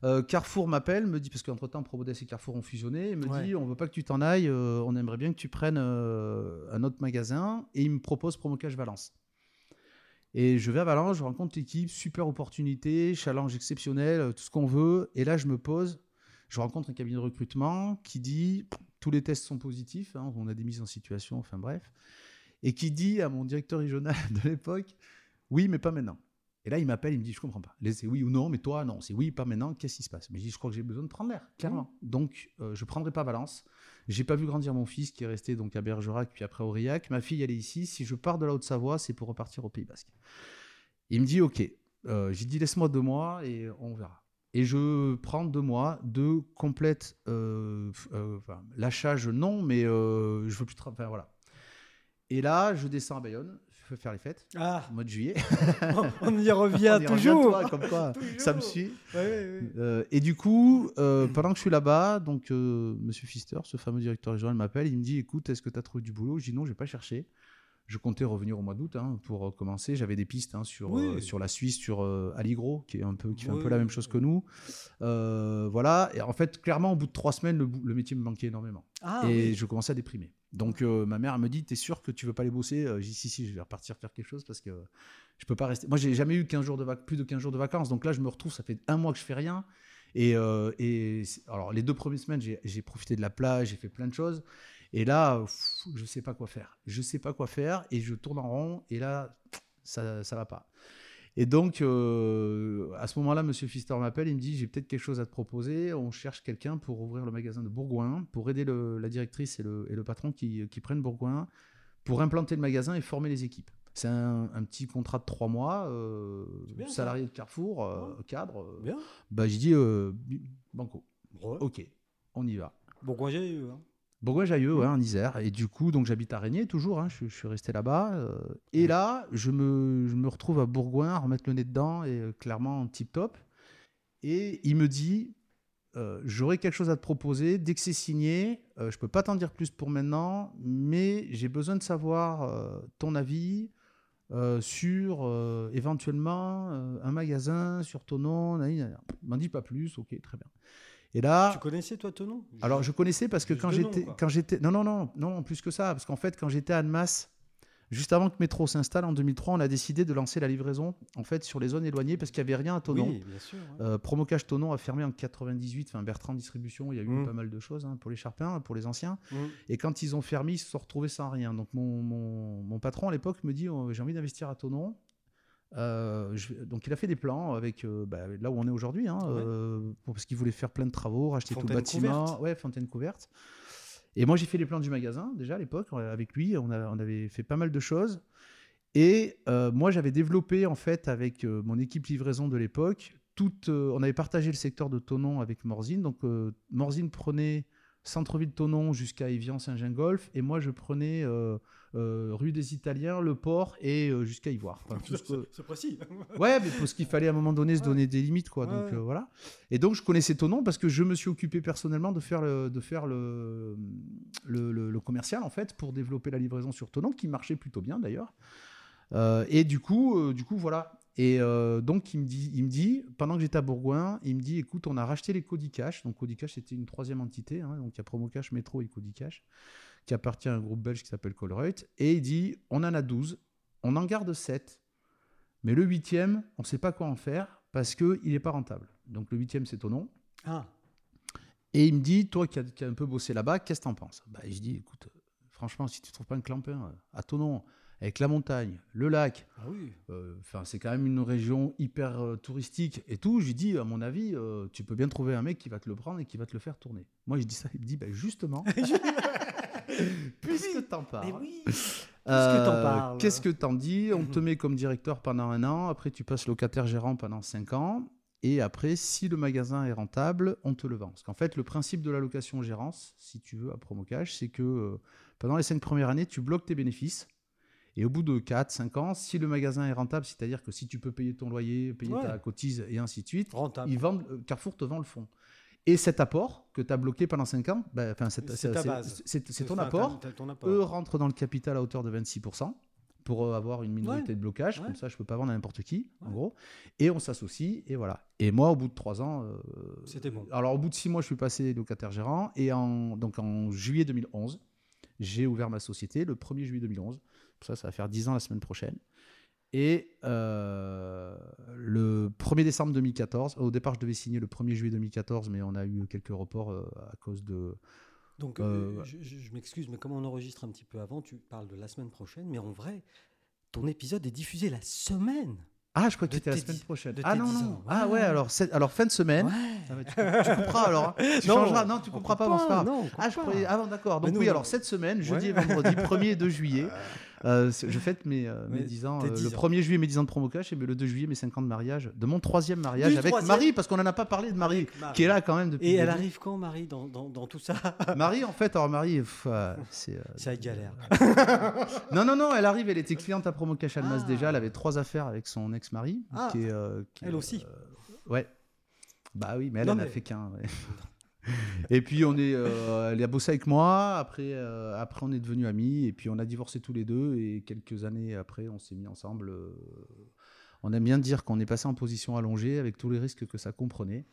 Euh, Carrefour m'appelle, me dit, parce qu'entre-temps, Promodes et Carrefour ont fusionné, il me Ouais. dit, on veut pas que tu t'en ailles, euh, on aimerait bien que tu prennes euh, un autre magasin, et il me propose Promocage Valence. Et je vais à Valence, je rencontre l'équipe, super opportunité, challenge exceptionnel, tout ce qu'on veut, et là je me pose, je rencontre un cabinet de recrutement qui dit, tous les tests sont positifs, hein, on a des mises en situation, enfin bref, et qui dit à mon directeur régional de l'époque, oui, mais pas maintenant. Et là, il m'appelle, il me dit, je comprends pas. C'est oui ou non, mais toi, non. C'est oui, pas maintenant. Qu'est-ce qui se passe? Mais je dis, je crois que j'ai besoin de prendre l'air, clairement. Donc, euh, je prendrai pas Valence. J'ai pas vu grandir mon fils qui est resté donc à Bergerac, puis après Aurillac. Ma fille, elle est ici. Si je pars de la Haute-Savoie, c'est pour repartir au Pays Basque. Il me dit, ok. Euh, j'ai dit, laisse-moi deux mois et on verra. Et je prends deux mois de complète euh, euh, enfin, lâchage, non, mais je veux plus travailler. Enfin, voilà. Et là, je descends à Bayonne, faire les fêtes. Ah, Au mois de juillet. on y revient On y toujours. toi, comme quoi, ça me suit. Ouais, ouais, ouais. Euh, et du coup, euh, pendant que je suis là-bas, donc euh, Monsieur Pfister, ce fameux directeur régional, m'appelle. Il me dit "Écoute, est-ce que tu as trouvé du boulot? Je dis non, j'ai pas cherché. Je comptais revenir au mois d'août hein, pour commencer. J'avais des pistes hein, sur Oui. sur la Suisse, sur Aligro, qui est un peu qui fait un peu la même chose que nous. Voilà. Et en fait, clairement, au bout de trois semaines, le, le métier me manquait énormément. Ah, et oui. je commençais à déprimer. Donc euh, ma mère me dit T'es sûr que tu veux pas aller bosser? Euh, J'ai dit Si, si, je vais repartir faire quelque chose parce que je peux pas rester. Moi, j'ai jamais eu 15 jours de plus de 15 jours de vacances. Donc là, je me retrouve, ça fait un mois que je fais rien. Et, euh, et alors, les deux premières semaines, j'ai j'ai profité de la plage, j'ai fait plein de choses. Et là, pff, je sais pas quoi faire. Je sais pas quoi faire et je tourne en rond. Et là, ça, ça va pas. Et donc, euh, à ce moment-là, Monsieur Pfister m'appelle, il me dit, j'ai peut-être quelque chose à te proposer. On cherche quelqu'un pour ouvrir le magasin de Bourgoin, pour aider le- la directrice et le, et le patron qui, qui prennent Bourgoin, pour implanter le magasin et former les équipes. C'est un, un petit contrat de trois mois, euh, ça. salarié de Carrefour, euh, cadre. Bien. bah, j'ai dit, banco, Ouais. ok, on y va. Bourgoin, j'ai eu. hein. Bourgoin-Jailleux, ouais, en Isère. Et du coup, donc j'habite à Régnier toujours. hein, je, je suis resté là-bas. euh, et là, je me, je me retrouve à Bourgoin à remettre le nez dedans et euh, clairement tip top. Et il me dit euh, J'aurai quelque chose à te proposer. Dès que c'est signé, je peux pas t'en dire plus pour maintenant, mais j'ai besoin de savoir ton avis. sur éventuellement un magasin sur ton nom. Il m'en dit pas plus, ok, très bien. Et là, Tu connaissais, toi, ton nom alors je connaissais parce que quand j'étais quoi. quand j'étais non non non non plus que ça parce qu'en fait quand j'étais à Annemasse juste avant que Métro s'installe en 2003 on a décidé de lancer la livraison en fait sur les zones éloignées parce qu'il n'y avait rien à Tonon. Oui, bien sûr. Euh, Promocage Tonon a fermé en 98 enfin Bertrand Distribution il y a eu Mm. pas mal de choses hein, pour les Charpins pour les anciens Mm. et quand ils ont fermé ils se sont retrouvés sans rien donc mon, mon, mon patron à l'époque me dit oh, j'ai envie d'investir à Tonon Euh, je donc il a fait des plans avec euh, bah, là où on est aujourd'hui, hein, Ouais. euh, parce qu'il voulait faire plein de travaux, racheter tout le bâtiment, couverte. ouais, fontaine couverte. Et moi j'ai fait les plans du magasin déjà à l'époque avec lui, on, a- on avait fait pas mal de choses. Et moi j'avais développé en fait avec mon équipe livraison de l'époque, toute, on avait partagé le secteur de Tonon avec Morzine. Donc Morzine prenait centre-ville Tonon jusqu'à Evian Saint-Gingolf et moi je prenais euh, euh, rue des Italiens, le port et euh, jusqu'à Ivoire. Enfin, tout ce que- C'est précis. Ouais, mais parce qu'il fallait à un moment donné se Ouais. donner des limites, quoi. Ouais, Donc voilà. Et donc je connaissais ton nom parce que je me suis occupé personnellement de faire le, de faire le, le, le- le commercial en fait pour développer la livraison sur ton nom qui marchait plutôt bien d'ailleurs. Euh, et du coup, euh, du coup voilà. Et euh, donc il me dit, il me dit, pendant que j'étais à Bourgoin, il me dit, écoute, on a racheté les Codicash. Donc Codicash c'était une troisième entité, hein, donc il y a Promocash, Métro et Codicash, qui appartient à un groupe belge qui s'appelle Colruyt. Et il dit, on en a 12, on en garde 7. Mais le huitième, on ne sait pas quoi en faire parce qu'il n'est pas rentable. Donc le huitième, c'est ton nom. Ah, Et il me dit, toi qui as, qui as un peu bossé là-bas, qu'est-ce que t'en penses? Bah, Je dis, écoute, franchement, si tu ne trouves pas un clampin euh, à ton nom, avec la montagne, le lac, ah oui. euh, enfin c'est quand même une région hyper euh, touristique et tout, je lui dis, à mon avis, euh, tu peux bien trouver un mec qui va te le prendre et qui va te le faire tourner. Moi, je dis ça, il me dit, bah, justement, puisque t'en parles. T'en Qu'est-ce que t'en dis? On te Mhm. met comme directeur pendant un an, après tu passes locataire gérant pendant cinq ans, et après, si le magasin est rentable, on te le vend. Parce qu'en fait, le principe de la location-gérance, si tu veux, à Promocage, c'est que pendant les cinq premières années, tu bloques tes bénéfices. Et au bout de 4, 5 ans, si le magasin est rentable, c'est-à-dire que si tu peux payer ton loyer, payer Ouais. ta cotise et ainsi de suite, Rentable. ils vendent, euh, Carrefour te vend le fonds. Et cet apport que tu as bloqué pendant 5 ans, ben, c'est ton apport. Eux rentrent dans le capital à hauteur de 26% pour euh, avoir une minorité Ouais. de blocage. Ouais. Comme ça, je peux pas vendre à n'importe qui, en gros. Et on s'associe, et voilà. Et moi, au bout de 3 ans. euh, C'était bon. Alors, au bout de 6 mois, je suis passé locataire gérant. Et en, donc, en juillet 2011, j'ai ouvert ma société le 1er juillet 2011. Pour ça, ça va faire 10 ans la semaine prochaine. Et euh, le 1er décembre 2014, au départ, je devais signer le 1er juillet 2014, mais on a eu quelques reports euh, à cause de. Donc, Euh, je, m'excuse, mais comme on enregistre un petit peu avant, tu parles de la semaine prochaine, mais en vrai, ton épisode est diffusé la semaine. Ah, je crois que c'était la semaine prochaine. Ah non, non. Ah Ouais. alors, alors fin de semaine. Ouais. Ah tu, tu couperas alors. hein. Tu Non, changeras. Non, tu couperas coupe pas, pas grave. Non, on Ah, je pas. croyais- ah bon, d'accord. Donc oui, non. alors cette semaine, jeudi Ouais. et vendredi, 1er et 2 juillet, Euh, je fête mes, euh, mes Ouais, 10 ans. euh, 10 le ans. 1er juillet, mes 10 ans de promo cash, et le 2 juillet, mes 5 ans de mariage. De mon troisième mariage Du avec troisième Marie, parce qu'on n'en a pas parlé de Marie, Marie. qui est là quand même depuis. Et le elle arrive quand, Marie, dans, dans, dans tout ça? Marie, en fait, alors Marie, c'est. euh, la galère. Non, non, non, elle arrive, elle était cliente à Promo Cash Almas Ah. déjà, elle avait trois affaires avec son ex-mari. Ah. qui est, qui est, Elle aussi. ouais. Bah oui, mais elle, n'a mais- fait qu'un. ouais. et puis, on est, euh, elle a bossé avec moi, après, euh, après, on est devenus amis, et puis on a divorcé tous les deux, et quelques années après, on s'est mis ensemble. euh, on aime bien dire qu'on est passé en position allongée avec tous les risques que ça comprenait.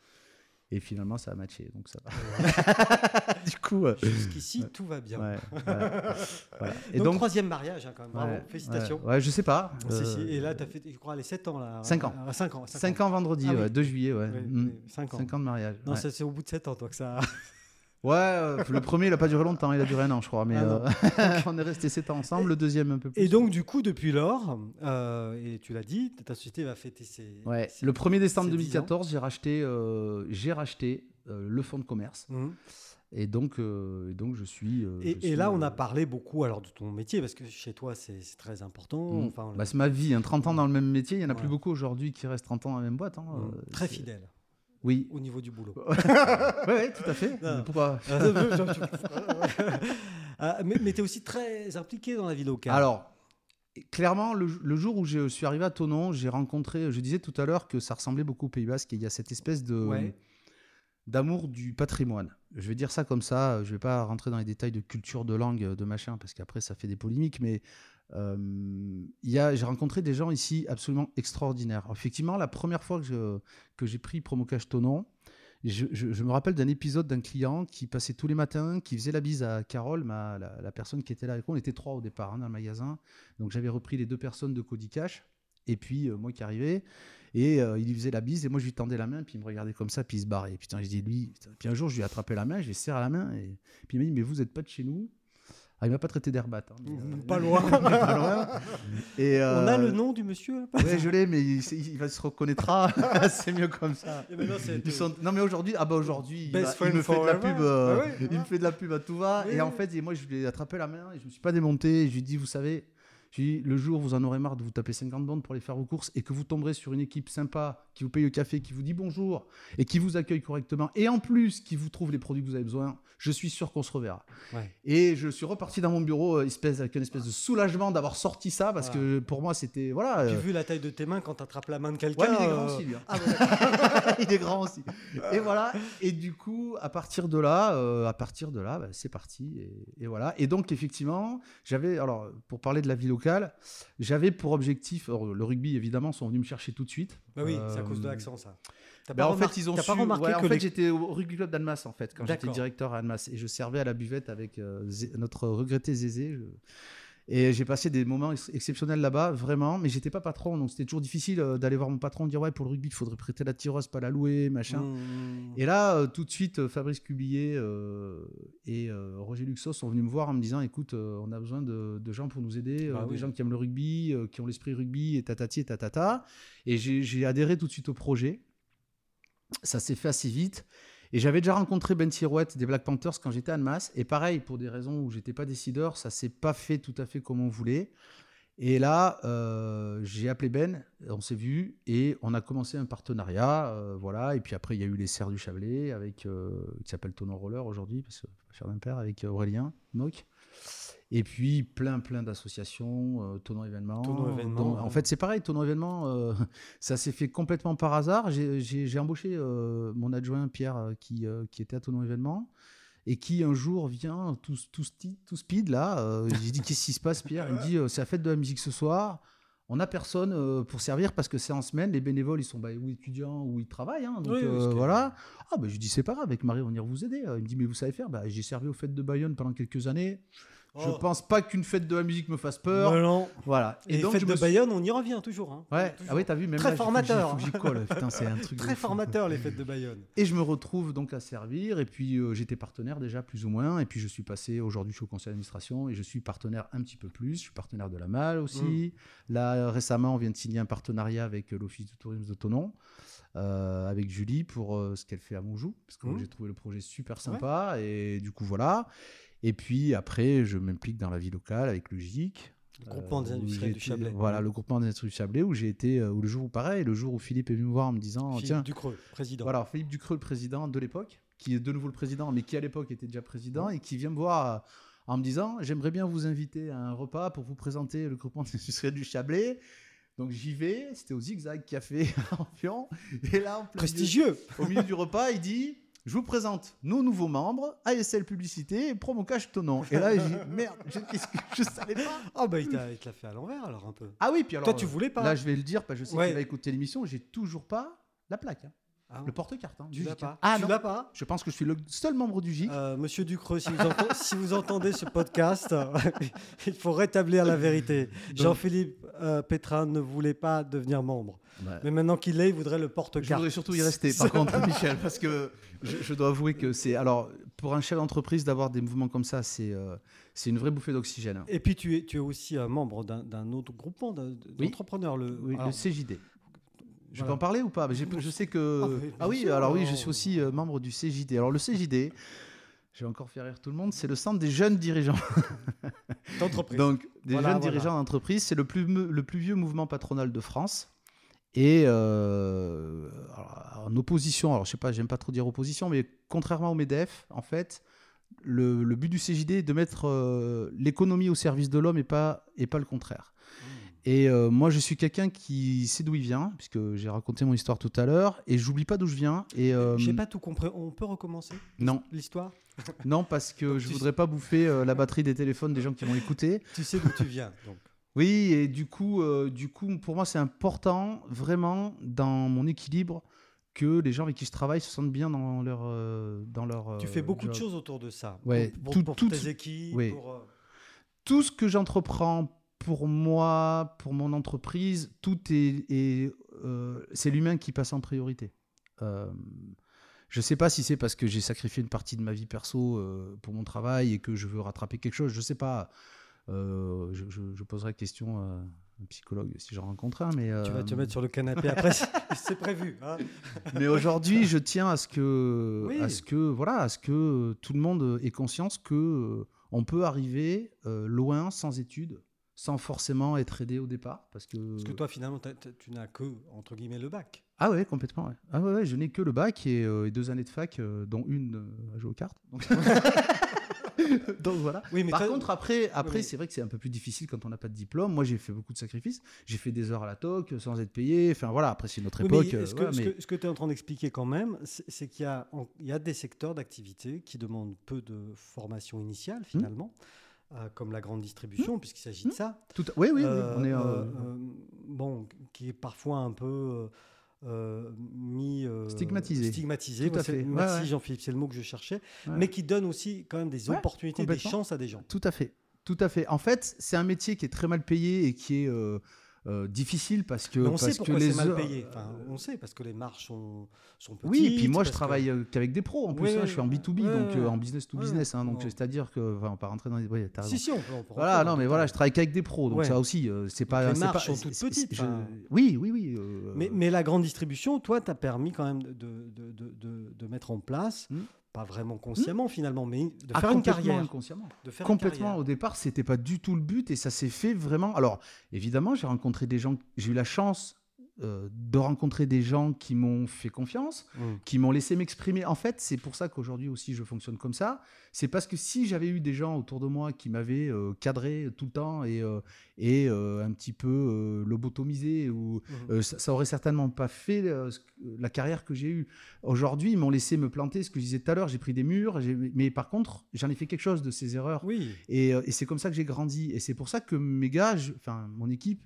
Et finalement, ça a matché, donc ça va. du coup, euh, Jusqu'ici, tout va bien. ouais, ouais. Voilà. Et donc, donc, troisième mariage, hein, quand même. Bravo, Ouais, félicitations. Ouais, ouais, je sais pas. Si, si. Euh, Et là, tu as fait, je crois, les 7 ans. Là. Cinq ans. 5 ans. 5 ans vendredi, Ah oui. ouais, 2 juillet, ouais. Oui, Mm. 5 ans. 5 ans de mariage. Non, c'est au bout de 7 ans, toi, que ça. Ouais, euh, le premier, il a pas duré longtemps, il a duré un an, je crois. Mais Ah euh, on est resté 7 ans ensemble, le deuxième un peu plus. Et donc, du coup, depuis lors, euh, et tu l'as dit, ta société va fêter ses. Ouais, ses- le 1er décembre c'est 10 ans. 2014, j'ai racheté, euh, j'ai racheté le fonds de commerce. Mhm. Et donc, et donc je suis. je Et, là, on a parlé beaucoup alors de ton métier, parce que chez toi, c'est très important. mm. Enfin, Bah, c'est ma vie, hein, 30 ans dans le même métier, il y en a Ouais. plus beaucoup aujourd'hui qui restent 30 ans dans la même boîte. hein, mm, euh, très fidèle Oui. au niveau du boulot. ouais, tout à fait. Mais Pourquoi Ah, mais mais tu es aussi très impliqué dans la vie locale. Alors, clairement, le, le jour où je suis arrivé à Tonon, j'ai rencontré, je disais tout à l'heure que ça ressemblait beaucoup au Pays Basque et il y a cette espèce de Ouais. d'amour du patrimoine. Je vais dire ça comme ça, je vais pas rentrer dans les détails de culture, de langue, de machin, parce qu'après ça fait des polémiques, mais euh, j'ai rencontré des gens ici absolument extraordinaires. Effectivement, la première fois que, j'ai pris Promocash Tonon, je, me rappelle d'un épisode d'un client qui passait tous les matins, qui faisait la bise à Carole, la, personne qui était là avec moi. On était trois au départ hein, dans le magasin. Donc j'avais repris les deux personnes de Codicash et puis euh, moi qui arrivais. Et euh, il lui faisait la bise et moi je lui tendais la main, puis il me regardait comme ça, puis il se barrait. Putain, je dis lui. Puis un jour je lui ai attrapé la main, je lui ai serré la main et puis il m'a dit Mais vous n'êtes pas de chez nous? Ah, il m'a pas traité d'herbat. hein, mais, Mm, pas loin. mais pas loin. Et, On a euh, le nom du monsieur Ouais, je l'ai, mais il, il- il va se reconnaîtra. c'est mieux comme ça. Et maintenant, c'est- Ils sont- Non mais aujourd'hui, ah bah aujourd'hui, il, me fait de la pub, euh, Ah ouais, il me fait de la pub à tout va. Oui, et en oui. fait, et moi je lui ai attrapé la main et je me suis pas démonté. Et je lui ai dit, vous savez, je lui ai dit, le jour où vous en aurez marre de vous taper 50 bandes pour les faire vos courses et que vous tomberez sur une équipe sympa qui vous paye le café, qui vous dit bonjour et qui vous accueille correctement et en plus qui vous trouve les produits que vous avez besoin, je suis sûr qu'on se reverra. Ouais. Et je suis reparti dans mon bureau euh, espèce, avec une espèce de soulagement d'avoir sorti ça parce Voilà. que pour moi c'était voilà. Puis euh, vu la taille de tes mains quand tu attrapes la main de quelqu'un. Ouais, il est grand euh, aussi, lui. hein. Ah, il est grand aussi. Et voilà. Et du coup, à partir de là, euh, à partir de là, bah, c'est parti. Et, et voilà. Et donc, effectivement, j'avais, alors, pour parler de la vie locale, j'avais pour objectif, le rugby, évidemment, sont venus me chercher tout de suite. bah oui, c'est à cause de Euh, l'accent ça. T'as bah, pas en fait, ils ont su. pas remarqué ouais, que en fait, les- j'étais au rugby club d'Annemasse, en fait, quand j'étais directeur à Annemasse, et je servais à la buvette avec euh, notre regretté Zézé. je- Et j'ai passé des moments ex- exceptionnels là-bas, vraiment. Mais j'étais pas patron, donc c'était toujours difficile euh, d'aller voir mon patron, dire ouais pour le rugby, il faudrait prêter la tireuse, pas la louer, machin. Mmh. Et là, euh, tout de suite, euh, Fabrice Cubillier et Roger Luxos sont venus me voir en me disant écoute, on a besoin de, de gens pour nous aider, Bah des gens qui aiment le rugby, qui ont l'esprit rugby, et tatati et tatata. Et j'ai adhéré tout de suite au projet. Ça s'est fait assez vite. Et j'avais déjà rencontré Ben Sirouette des Black Panthers quand j'étais à Annemasse. Et pareil, pour des raisons où j'étais pas décideur, ça s'est pas fait tout à fait comme on voulait. Et là, euh, j'ai appelé Ben, on s'est vu et on a commencé un partenariat, euh, voilà. Et puis après, il y a eu les Serres du Chablais avec euh, qui s'appelle Tonon Roller aujourd'hui, parce que cher d'un père avec Aurélien Moc. Et puis plein plein d'associations, euh, Tonon dont- ouais. en fait, c'est pareil, Tonon événements, euh, ça s'est fait complètement par hasard. J'ai- embauché euh, mon adjoint Pierre euh, qui, qui était à Tonon événements et qui un jour vient tout, tout, sti- tout speed là. J'ai dit qu'est-ce qui se passe Pierre? Il me dit c'est la fête de la musique ce soir. On n'a personne pour servir parce que c'est en semaine. Les bénévoles ils sont bah, ou étudiants ou ils travaillent. hein, donc Oui, euh, voilà. Ah bah, je dis c'est pas grave avec Marie on ira vous aider. Il me dit mais vous savez faire bah, J'ai servi aux fêtes de Bayonne pendant quelques années. Je Oh. pense pas qu'une fête de la musique me fasse peur. Non. Voilà. Et, donc fête je de me Bayonne, on y revient toujours. hein. Ouais. Toujours. Ah oui t'as vu même Très là, formateur. faut que j'y colle. Putain c'est un truc Très formateur les fêtes de Bayonne. Et je me retrouve donc à servir. Et puis euh, j'étais partenaire déjà plus ou moins. Et puis je suis passé aujourd'hui je suis au conseil d'administration et je suis partenaire un petit peu plus. Je suis partenaire de la MAL aussi. Là euh, récemment on vient de signer un partenariat avec euh, l'Office du tourisme de Tonon. euh, avec Julie pour euh, ce qu'elle fait à Montjoux parce que Mhm. j'ai trouvé le projet super sympa et du coup voilà et puis après je m'implique dans la vie locale avec le GIC Le groupement des Euh, industriels du Chablais. Voilà, le groupement des industriels du Chablais, où j'ai été, euh, où le jour où pareil, le jour où Philippe est venu me voir en me disant, Philippe tiens, Ducreux, président. voilà, Philippe Ducreux, le président de l'époque, qui est de nouveau le président, mais qui à l'époque était déjà président, Ouais. et qui vient me voir euh, en me disant, j'aimerais bien vous inviter à un repas pour vous présenter le groupement des industriels du Chablais. Donc j'y vais, c'était au Zigzag Café à Ampion, et là, en plein milieu- Prestigieux. au milieu du repas, il dit Je vous présente nos nouveaux membres, ASL Publicité et Promo Cash Tonon. Et là, j'ai dit Merde, je, savais pas. Ah bah il t'a il te l'a fait à l'envers alors un peu. Ah oui, puis alors. Toi tu euh, voulais pas. Là, je vais le dire, parce que je sais Ouais. qu'il va écouter l'émission, j'ai toujours pas la plaque, hein, Ah, le porte-carte. hein, tu du l'as GIC. pas. Ah tu non, l'as pas. je pense que je suis le seul membre du GIC. Euh, Monsieur Ducreux, si vous, enten- si vous entendez ce podcast, il faut rétablir la vérité. Jean-Philippe euh, Pétrin ne voulait pas devenir membre. Ouais. Mais maintenant qu'il l'est, il voudrait le Je porte-carte. voudrais surtout y rester, par contre, Michel, parce que je, je dois avouer que c'est. Alors, pour un chef d'entreprise, d'avoir des mouvements comme ça, c'est euh, c'est une vraie bouffée d'oxygène. hein. Et puis tu es, tu es aussi un membre d'un- autre groupement Oui. d'entrepreneurs. Le, Oui, alors, le CJD. Je Voilà. peux en parler ou pas? Je sais que. Ah, Ah oui, sûr, alors oui, je suis aussi euh, membre du CJD. Alors le CJD, je vais encore faire rire tout le monde, c'est le centre des jeunes dirigeants. d'entreprise. Donc des Voilà, jeunes voilà. dirigeants d'entreprise, c'est le plus, le plus vieux mouvement patronal de France. Et euh, alors, en opposition, alors je sais pas, j'aime pas trop dire opposition, mais contrairement au MEDEF, en fait, le, le but du CJD est de mettre euh, l'économie au service de l'homme et pas, et pas le contraire. Et euh, moi, je suis quelqu'un qui sait d'où il vient, puisque j'ai raconté mon histoire tout à l'heure, et j'oublie pas d'où je viens. Et euh, J'ai pas tout compris. On peut recommencer? Non, l'histoire? Non, parce que Donc, je voudrais pas bouffer euh, la batterie des téléphones des gens qui vont écouter. Tu sais d'où tu viens. Donc. Oui, et du coup, euh, du coup, pour moi, c'est important, vraiment, dans mon équilibre, que les gens avec qui je travaille se sentent bien dans leur, dans leur. Tu fais beaucoup de choses autour de ça. Ouais, Pour, pour- tout- pour tout- tes équipes. oui. pour, Tout ce que j'entreprends pour moi, pour mon entreprise, tout est, est, euh, c'est l'humain qui passe en priorité. Euh, je sais pas si c'est parce que j'ai sacrifié une partie de ma vie perso euh, pour mon travail et que je veux rattraper quelque chose. Je sais pas. Je, je- je poserai question à un psychologue si j'en rencontre un, mais Tu vas te mettre sur le canapé après. c'est prévu. hein. Mais aujourd'hui, je tiens à ce que, Oui. à ce que, voilà, à ce que tout le monde ait conscience que on peut arriver loin sans études, sans forcément être aidé au départ, parce que. Parce que toi, finalement, tu n'as que, entre guillemets, le bac. Ah ouais, complètement. ouais. Ah ouais, ouais, je n'ai que le bac et, euh, et deux années de fac, euh, dont une euh, à jouer aux cartes. Donc, Donc voilà. Oui, mais Par contre, après, après c'est vrai que c'est un peu plus difficile quand on n'a pas de diplôme. Moi, j'ai fait beaucoup de sacrifices. J'ai fait des heures à la toc sans être payé. Enfin voilà, après, c'est notre Oui, mais époque. ce que, voilà, ce mais- que- ce que tu es en train d'expliquer quand même, c'est qu'il y, y a des secteurs d'activité qui demandent peu de formation initiale, finalement, euh, comme la grande distribution, puisqu'il s'agit de ça. Tout à- Oui, oui, oui, Euh, on est. euh, euh, euh, bon, qui est parfois un peu euh, euh, mis euh, Stigmatisé. stigmatisé. Tout à fait. Merci ouais. Jean-Philippe, c'est le mot que je cherchais, Ouais. mais qui donne aussi quand même des opportunités, des chances à des gens. Tout à fait. Tout à fait. En fait, c'est un métier qui est très mal payé et qui est euh, euh, difficile parce que. Mais on parce sait que pourquoi les c'est mal heures- payé. Enfin, on sait parce que les marges sont, sont petites. Oui, et puis moi je travaille euh, qu'avec des pros en plus. Hein, je suis en B2B, ouais, donc euh, en business to business. hein, donc c'est-à-dire que. Enfin, on va pas rentrer dans les. Oui. Si, si, on peut. on peut Voilà, non, mais voilà, je travaille qu'avec des pros, donc ça aussi, euh, c'est pas. les marges pas- sont toutes petites, je-. Oui, oui, oui. Mais, mais la grande distribution, toi, t'as permis quand même de, de, de, de- de mettre en place, Hmm. Pas vraiment consciemment finalement, mais de ah, faire une carrière. inconsciemment. De faire une Complètement. carrière. Au départ, c'était pas du tout le but et ça s'est fait vraiment. Alors, évidemment, j'ai rencontré des gens. J'ai eu la chance euh, de rencontrer des gens qui m'ont fait confiance, Hmm. qui m'ont laissé m'exprimer. En fait, c'est pour ça qu'aujourd'hui aussi je fonctionne comme ça. C'est parce que si j'avais eu des gens autour de moi qui m'avaient euh, cadré tout le temps et, euh, et un petit peu lobotomisé, ou, Mhm. euh, ça, ça aurait certainement pas fait la carrière que j'ai eue. Aujourd'hui, ils m'ont laissé me planter. Ce que je disais tout à l'heure, j'ai pris des murs, mais par contre, j'en ai fait quelque chose de ces erreurs. Oui. Et, et c'est comme ça que j'ai grandi. Et c'est pour ça que mes gars, enfin mon équipe,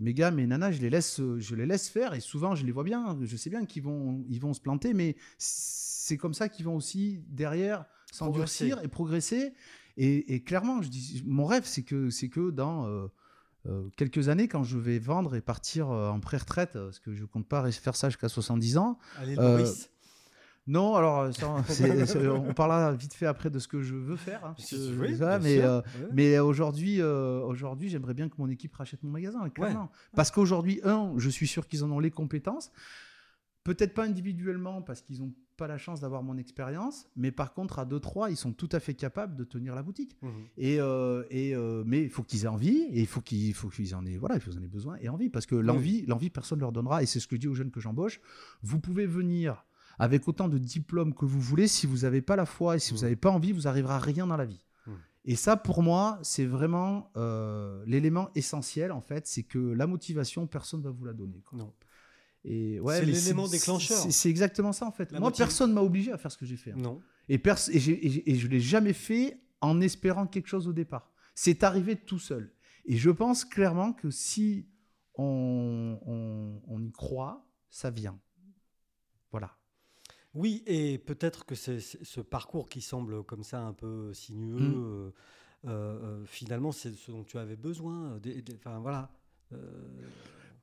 mes gars, mes nanas, je les laisse, euh, je les laisse faire. Et souvent, je les vois bien. Je sais bien qu'ils vont, ils vont se planter, mais c'est comme ça qu'ils vont aussi derrière s'endurcir et progresser. Et, et clairement, je dis, mon rêve, c'est que, c'est que dans euh, euh, quelques années, quand je vais vendre et partir euh, en pré-retraite, parce que je compte pas faire ça jusqu'à 70 ans, Allez, Maurice. Non, alors euh, ça, on parlera vite fait après de ce que je veux faire. hein, Si veux, mais euh, Ouais. mais aujourd'hui, euh, aujourd'hui, j'aimerais bien que mon équipe rachète mon magasin, clairement. Parce qu'aujourd'hui, un, je suis sûr qu'ils en ont les compétences. Peut-être pas individuellement parce qu'ils ont pas la chance d'avoir mon expérience, mais par contre, à 2-3, ils sont tout à fait capables de tenir la boutique. Mhm. Et, euh, et, mais il faut qu'ils aient envie, et il faut qu'ils faut qu'ils en aient, voilà, il faut qu'ils en aient besoin et envie, parce que l'envie, l'envie, personne ne leur donnera, et c'est ce que je dis aux jeunes que j'embauche. Vous pouvez venir avec autant de diplômes que vous voulez, si vous n'avez pas la foi et si vous n'avez pas envie, vous n'arriverez à rien dans la vie. Mhm. Et ça, pour moi, c'est vraiment euh, l'élément essentiel, en fait, c'est que la motivation, personne ne va vous la donner. quoi. Non. Et ouais, C'est l'élément déclencheur. C'est exactement ça, en fait. La Moi, motive- personne m'a obligé à faire ce que j'ai fait. hein. Non. Et, et, et je ne l'ai jamais fait en espérant quelque chose au départ. C'est arrivé tout seul. Et je pense clairement que si on, on- on y croit, ça vient. Voilà. Oui, et peut-être que c'est c'est- ce parcours qui semble comme ça un peu sinueux, Mm. euh, euh, euh, finalement, c'est ce dont tu avais besoin. des- des- Enfin, voilà. Euh,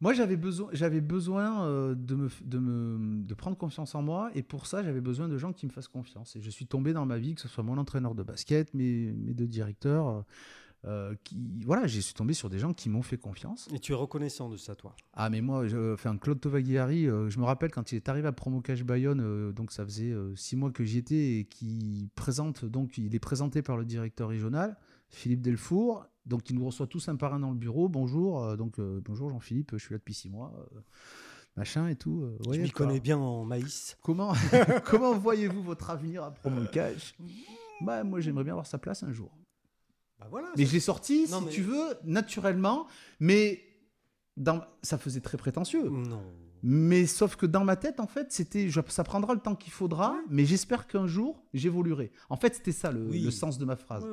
Moi, j'avais besoin, j'avais besoin euh, de, me, de, me, de prendre confiance en moi. Et pour ça, j'avais besoin de gens qui me fassent confiance. Et je suis tombé dans ma vie, que ce soit mon entraîneur de basket, mes, mes deux directeurs. Euh, euh, qui, voilà, je suis tombé sur des gens qui m'ont fait confiance. et tu es reconnaissant de ça, toi. Ah mais moi, je, enfin, Claude Tovagliari, euh, je me rappelle quand il est arrivé à Promo Cash Bayonne, euh, donc ça faisait euh, six mois que j'y étais, et qui présente, donc il est présenté par le directeur régional, Philippe Delfour, donc il nous reçoit tous un par un dans le bureau, bonjour, euh, donc euh, bonjour Jean-Philippe, je suis là depuis six mois, euh, machin et tout. euh, je voyez, m'y connais bien en maïs. Comment, comment voyez-vous votre avenir à Promo Cash? Bah, Moi j'aimerais bien avoir sa place un jour. Bah voilà. Mais je l'ai sorti, Non, si mais- tu veux, naturellement, mais dans... ça faisait très prétentieux. Non. Mais sauf que dans ma tête, en fait, c'était, je- ça prendra le temps qu'il faudra, mais j'espère qu'un jour, j'évoluerai. En fait, c'était ça le, Oui. le sens de ma phrase. Ouais.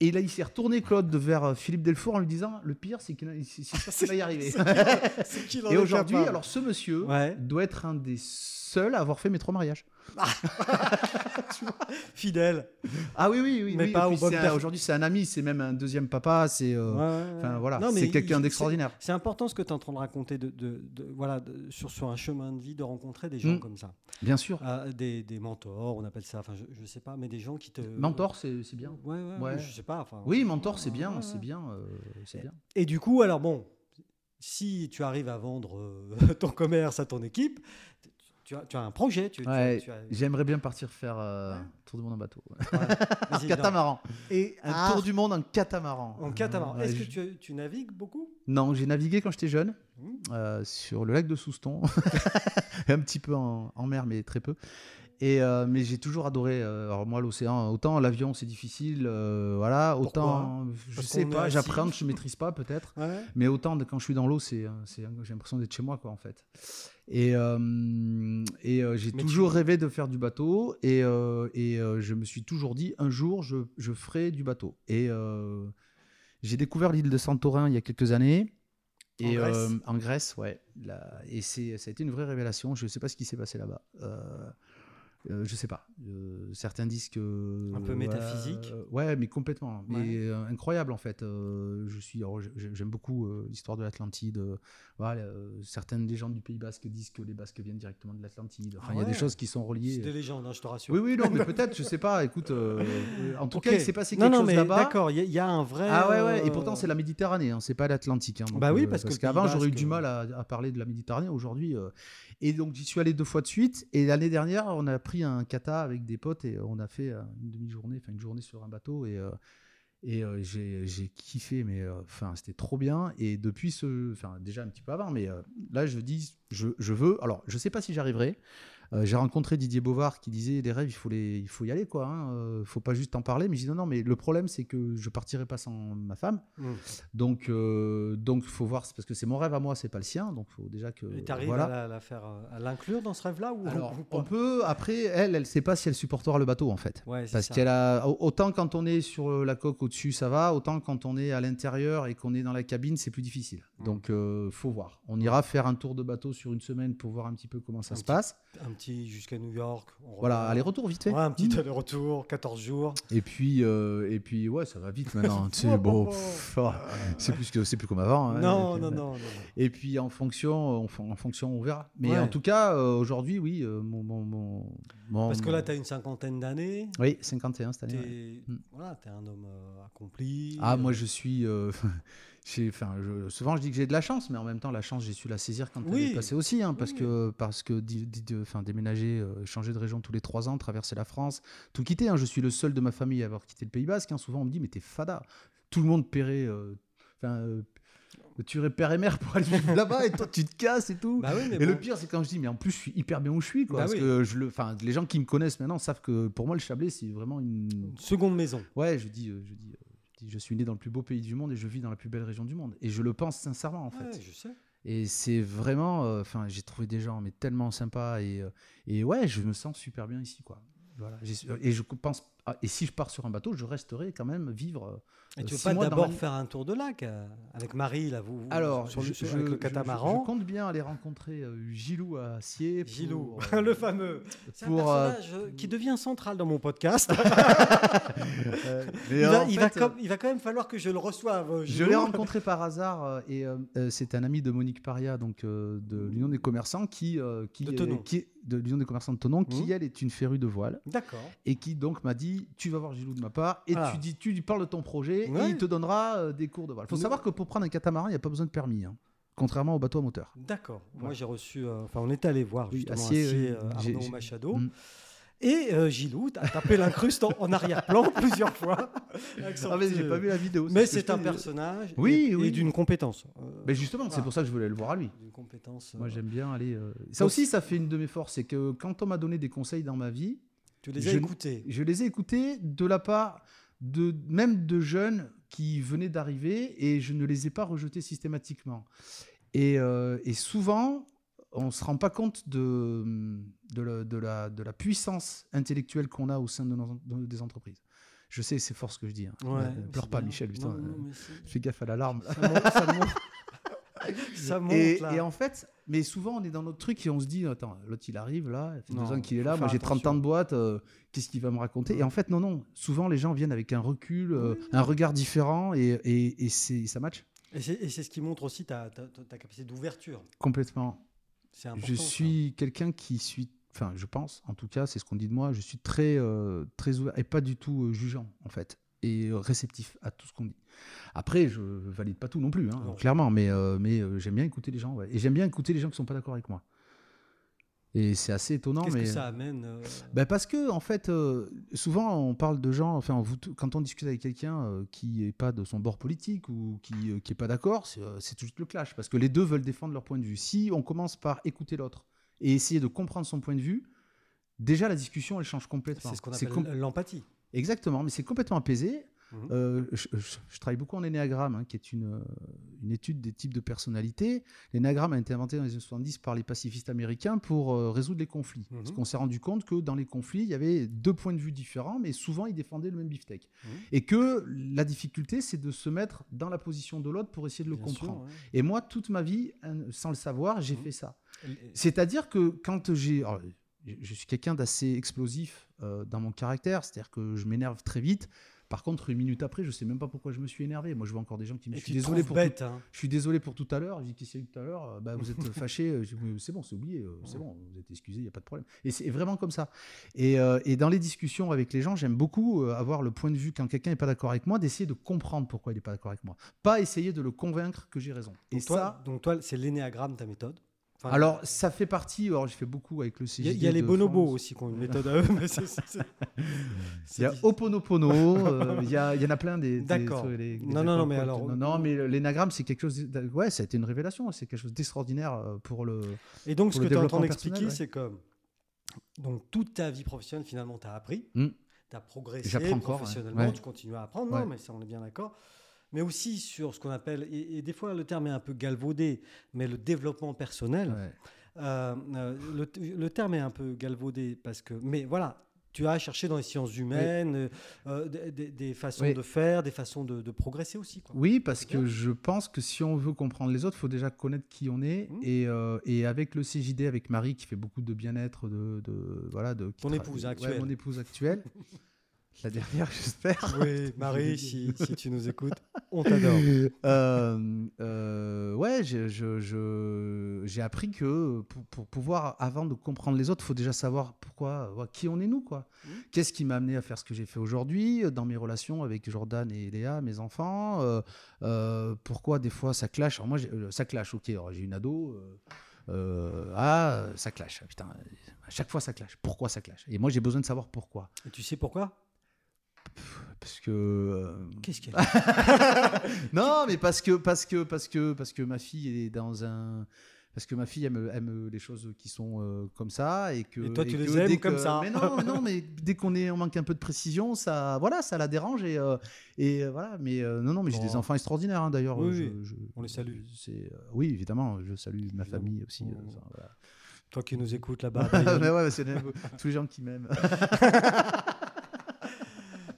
Et là, il s'est retourné, Claude, vers euh, Philippe Delfour en lui disant, le pire, c'est qu'il va y arriver. Et aujourd'hui, alors ce monsieur Ouais. doit être un des seuls à avoir fait mes trois mariages. Fidèle. Ah oui, oui, oui. Mais oui. pas un- personnes. Aujourd'hui, c'est un ami, c'est même un deuxième papa, c'est... euh, Ouais, ouais, Enfin ouais. voilà, c'est quelqu'un d'extraordinaire. C'est important ce que tu es en train de raconter, de, de- de- voilà, de- sur, sur un chemin de vie, de rencontrer des gens Mm. comme ça. Bien sûr. Ah, des, des mentors, on appelle ça, enfin je, je sais pas, mais des gens qui te... Mentor, c'est bien. Ouais, je sais pas. Enfin, Oui, mentor, c'est bien, ouais, c'est bien, euh, bien. Et du coup, alors bon, si tu arrives à vendre euh, ton commerce à ton équipe, tu as, tu as un projet. Tu, tu as- Ouais, tu as- J'aimerais bien partir faire euh, Ouais. tour du monde en bateau. non. catamaran. Et Un ah, tour du monde en catamaran. en catamaran. Ouais, Est-ce que je- tu, tu navigues beaucoup? Non, j'ai navigué quand j'étais jeune Mmh. euh, sur le lac de Souston, un petit peu en, en mer, mais très peu. Et euh, mais j'ai toujours adoré. euh, alors moi, l'océan, autant l'avion c'est difficile, euh, voilà, Pourquoi? autant je Parce sais pas, j'appréhende, je maîtrise pas peut-être. Ouais. Mais autant de, quand je suis dans l'eau, c'est, c'est, j'ai l'impression d'être chez moi, quoi, en fait. Et, euh, et euh, j'ai toujours tu- rêvé de faire du bateau. Et, euh, et je me suis toujours dit, un jour, je, je ferai du bateau. Et j'ai découvert l'île de Santorin il y a quelques années. En Et Grèce. en Grèce, ouais. Là, et ça a été une vraie révélation. Je ne sais pas ce qui s'est passé là-bas. Euh, euh, je sais pas. Euh, certains disent que Un peu métaphysique. euh, ouais, mais complètement. Mais Ouais. euh, incroyable en fait. Euh, je suis, j'aime beaucoup euh, l'histoire de l'Atlantide. euh, voilà, euh, certaines légendes du Pays Basque disent que les Basques viennent directement de l'Atlantide. Enfin, Ah il y a des ouais. choses qui sont C'est reliées. des légendes, hein, je te rassure. Oui, oui, non, mais peut-être, je sais pas. Écoute, euh, euh, en tout cas, il s'est passé non, quelque non, chose mais là-bas. D'accord, il y, a- il y a un vrai. Ah ouais, ouais. Et euh, pourtant, c'est la Méditerranée, hein, c'est pas l'Atlantique. hein, Bah oui, euh, parce que le qu'avant, j'aurais eu du mal à, à parler de la Méditerranée aujourd'hui. euh. Et donc, j'y suis allé deux fois de suite. Et l'année dernière, on a pris un kata avec des potes et on a fait euh, une demi-journée, enfin une journée sur un bateau. Et, euh, et euh, j'ai kiffé, mais euh, enfin, c'était trop bien. Et depuis ce. Enfin, déjà un petit peu avant, mais euh, là, je dis, je, je veux. Alors, je sais pas si j'arriverai. Euh, j'ai rencontré Didier Bovard qui disait les rêves, il faut, les, il faut y aller, quoi. Hein. euh, faut pas juste en parler. Mais je dis non, non, mais le problème, c'est que je partirai pas sans ma femme. Mm. Donc, euh, donc, faut voir, parce que c'est mon rêve à moi, c'est pas le sien. Donc, faut déjà que. Et t'arrives voilà. à la, la faire, euh, à l'inclure dans ce rêve-là ou, Alors, on peut. Après, elle, elle sait pas si elle supportera le bateau, en fait. Ouais, Parce qu'elle a autant quand on est sur la coque au-dessus, ça va, autant quand on est à l'intérieur et qu'on est dans la cabine, c'est plus difficile. Mm. Donc, euh, faut voir. On ira faire un tour de bateau sur une semaine pour voir un petit peu comment ça Un se petit- passe. Un petit jusqu'à New York. on Voilà, aller-retour vite fait. Ouais, un petit Mm. aller-retour, 14 jours. Et puis, euh, et puis, ouais, ça va vite maintenant. tu sais, bon, ah, c'est plus que c'est plus comme avant. hein. non, non, non, non. Et puis en fonction, fon- en fonction, on verra. Mais Ouais. en tout cas, euh, aujourd'hui, oui, euh, mon, mon, mon- Parce que là, tu as une cinquantaine d'années. oui, 51 cette Tu année. ouais. es, Mm. voilà, t'es un homme accompli. Ah, moi, je suis. j'ai- enfin, je- souvent je dis que j'ai de la chance, mais en même temps, la chance, j'ai su la saisir quand Oui. elle est passée aussi, hein, parce Oui. que parce que enfin, déménager, euh, changer de région tous les trois ans, traverser la France, tout quitter. hein. je suis le seul de ma famille à avoir quitté le Pays Basque. hein. Souvent, on me dit, mais t'es fada. Tout le monde paierait, euh, enfin, euh, tuerait père et mère pour aller vivre là-bas, et toi, tu te casses et tout. Bah oui, Et le pire, c'est quand je dis, mais en plus, je suis hyper bien où je suis, quoi. Bah parce oui. que je le, enfin, les gens qui me connaissent maintenant savent que pour moi, le Chablais, c'est vraiment une. Une seconde maison. Ouais, je dis, euh, je dis, je suis né dans le plus beau pays du monde et je vis dans la plus belle région du monde. Et je le pense sincèrement, en fait. Je sais. Et c'est vraiment, euh, enfin, j'ai trouvé des gens mais tellement sympas et euh, et ouais, je me sens super bien ici, quoi. Voilà. Et je pense, ah, et si je pars sur un bateau, je resterai quand même vivre. euh, Et tu veux pas d'abord ma faire un tour de lac euh, avec Marie là vous vous- Alors, sur le, je, sur- je- avec le catamaran. je compte bien aller rencontrer euh, Gilou à Acier. pour, Gilou, euh, le fameux. C'est un pour, personnage euh, qui devient central dans mon podcast. il, va, en il va fait, comme- il va quand même falloir que je le reçoive. Je l'ai rencontré par hasard et euh, euh, c'est un ami de Monique Paria, donc euh, de l'Union des commerçants, qui, euh, qui, De est- Thonon. qui est- de l'Union des commerçants de Tonon, qui Mhm. elle est une férue de voile D'accord. et qui donc m'a dit tu vas voir Gilou de ma part et Ah. tu dis tu lui parles de ton projet Ouais. et il te donnera euh, des cours de voile. Il faut Mais- savoir que pour prendre un catamaran, il n'y a pas besoin de permis, hein, contrairement au bateau à moteur. D'accord. Moi j'ai reçu. euh, Enfin, on est allé voir Oui, justement Acier, Acier, oui. euh, J'ai- Arnaud Machado. Mm. Et euh, Gilou a tapé l'incruste en, en arrière-plan plusieurs fois. Ah mais j'ai pas vu la vidéo. Mais c'est un personnage Oui, et, et oui. d'une compétence. euh, Mais justement, c'est pour ça que je voulais le voir à lui. d'une compétence. Moi euh, j'aime bien aller. Ça aussi, ça fait une de mes forces, c'est que quand on m'a donné des conseils dans ma vie, tu les as je- écoutés. je les ai écoutés de la part de même de jeunes qui venaient d'arriver et je ne les ai pas rejetés systématiquement. Et, euh, et souvent, on ne se rend pas compte de, de, la, de la- de la puissance intellectuelle qu'on a au sein de nos- de- des entreprises. Je sais, c'est fort ce que je dis. hein. Ouais, Euh, pleure pas, bien. Michel. Putain, Non, non, euh, fais gaffe à l'alarme. Ça monte, ça monte. Ça monte, Et, là. et en fait, mais souvent on est dans notre truc et on se dit attends, l'autre il arrive là, il fait Non, deux ans qu'il est là, moi j'ai 30 attention. ans de boîte, euh, qu'est-ce qu'il va me raconter? Et en fait, non, non, souvent les gens viennent avec un recul, euh, Oui. un regard différent et, et, et ça match Et c'est ce qui montre aussi ta, ta- capacité d'ouverture. complètement. Je suis quelqu'un qui suis, enfin je pense, en tout cas c'est ce qu'on dit de moi, je suis très, euh, très ouvert et pas du tout jugeant en fait et réceptif à tout ce qu'on dit. Après, je valide pas tout non plus, hein, Non. clairement, mais, euh, mais euh, j'aime bien écouter les gens, ouais. et j'aime bien écouter les gens qui sont pas d'accord avec moi. Et c'est assez étonnant, Qu'est-ce mais que ça amène euh, Ben parce que en fait, euh, souvent on parle de gens, enfin vous, quand on discute avec quelqu'un euh, qui est pas de son bord politique ou qui euh, qui est pas d'accord, c'est tout de suite le clash parce que les deux veulent défendre leur point de vue. Si on commence par écouter l'autre et essayer de comprendre son point de vue, déjà la discussion elle change complètement. C'est ce qu'on appelle com- l'empathie. Exactement, mais c'est complètement apaisé. Mhm. Euh, je, je- je travaille beaucoup en énéagramme, hein, qui est une, euh, une étude des types de personnalités. L'énéagramme a été inventé dans les années 70 par les pacifistes américains pour euh, résoudre les conflits. Mhm. Parce qu'on s'est rendu compte que dans les conflits, il y avait deux points de vue différents, mais souvent ils défendaient le même beefsteak. Mhm. Et que la difficulté, c'est de se mettre dans la position de l'autre pour essayer de le Bien sûr, comprendre. ouais. Et moi, toute ma vie, sans le savoir, j'ai fait ça. C'est-à-dire que quand j'ai. Je- suis quelqu'un d'assez explosif euh, dans mon caractère, c'est-à-dire que je m'énerve très vite. Par contre, une minute après, je sais même pas pourquoi je me suis énervé. Moi, je vois encore des gens qui me disent, désolé pour bête. tout, hein. je suis désolé pour tout à l'heure. Je dis qu'est-ce qu'il y a eu tout à l'heure? Euh, bah, Vous êtes fâché. Euh, c'est bon, c'est oublié. C'est bon, vous êtes excusé, il n'y a pas de problème. Et c'est vraiment comme ça. Et, euh, et dans les discussions avec les gens, j'aime beaucoup avoir le point de vue quand quelqu'un n'est pas d'accord avec moi, d'essayer de comprendre pourquoi il n'est pas d'accord avec moi. Pas essayer de le convaincre que j'ai raison. Et toi, ça. donc toi, c'est l'énéagramme ta méthode? Enfin, Alors, ça fait partie. Alors, j'ai fait beaucoup avec le CJD. il y a les bonobos France. aussi qui ont une méthode à eux. Il y a Oponopono, euh, il y, en a plein des. D'accord. Non, non, non, mais alors- Non, non, mais l'énagramme, c'est quelque chose. Ouais, ça a été une révélation. C'est quelque chose d'extraordinaire euh, pour le. Et donc, ce que tu es en train d'expliquer, c'est que donc, toute ta vie professionnelle, finalement, tu as appris, Mm. tu as progressé professionnellement, Ouais. tu continues à apprendre, non, mais ça, on est bien d'accord. Mais aussi sur ce qu'on appelle, et, et des fois le terme est un peu galvaudé, mais le développement personnel. Ouais. Euh, euh, le, le terme est un peu galvaudé parce que, mais voilà, tu as cherché dans les sciences humaines euh, euh, des, façons Oui. de faire, des façons de, de progresser aussi. Quoi. Oui, parce que je pense que si on veut comprendre les autres, il faut déjà connaître qui on est. Mm. Et, et avec le CJD, avec Marie, qui fait beaucoup de bien-être, de, de voilà, de qui Ton tra- ouais, mon épouse actuelle. La dernière, j'espère. Oui, Marie, si, si tu nous écoutes, on t'adore. Euh, euh, ouais, j'ai je- appris que pour, pour pouvoir, avant de comprendre les autres, il faut déjà savoir pourquoi, ouais, qui on est nous, quoi. Mhm. Qu'est-ce qui m'a amené à faire ce que j'ai fait aujourd'hui euh, dans mes relations avec Jordan et Léa, mes enfants. euh, pourquoi des fois ça clash. Alors moi, ça clash, ok. J'ai une ado. euh, ah, ça clash. Putain, à chaque fois ça clash. Pourquoi ça clash? Et moi, j'ai besoin de savoir pourquoi. Et tu sais pourquoi? Parce que euh, Qu'est-ce a non, mais parce que parce que parce que parce que ma fille est dans un parce que ma fille aime, aime les choses qui sont euh, comme ça et que Et toi, tu que les aimes comme ça. Mais non, mais non, mais dès qu'on est on manque un peu de précision, ça voilà, ça la dérange et euh, et voilà. Mais euh, non, non, mais j'ai des enfants extraordinaires hein, d'ailleurs. Oui, je- oui, je- on les salue. C'est oui, évidemment, je salue ma famille aussi. voilà. Toi qui nous écoutes là-bas. ouais, c'est tous les gens qui m'aiment.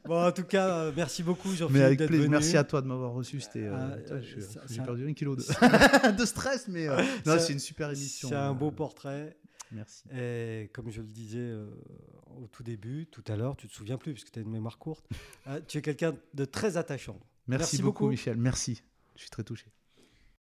Bon, en tout cas, euh, merci beaucoup, Jean-Philippe, d'être venu. Merci à toi de m'avoir reçu. C'était, euh, Ah, j'ai ça- perdu un kilo de, de stress, mais euh, c'est une super émission. C'est un euh, beau portrait. Merci. Et comme je le disais euh, au tout début, tout à l'heure, tu te souviens plus, parce que tu as une mémoire courte, euh, tu es quelqu'un de très attachant. Merci, Merci beaucoup, beaucoup. Michel. Merci. Je suis très touché.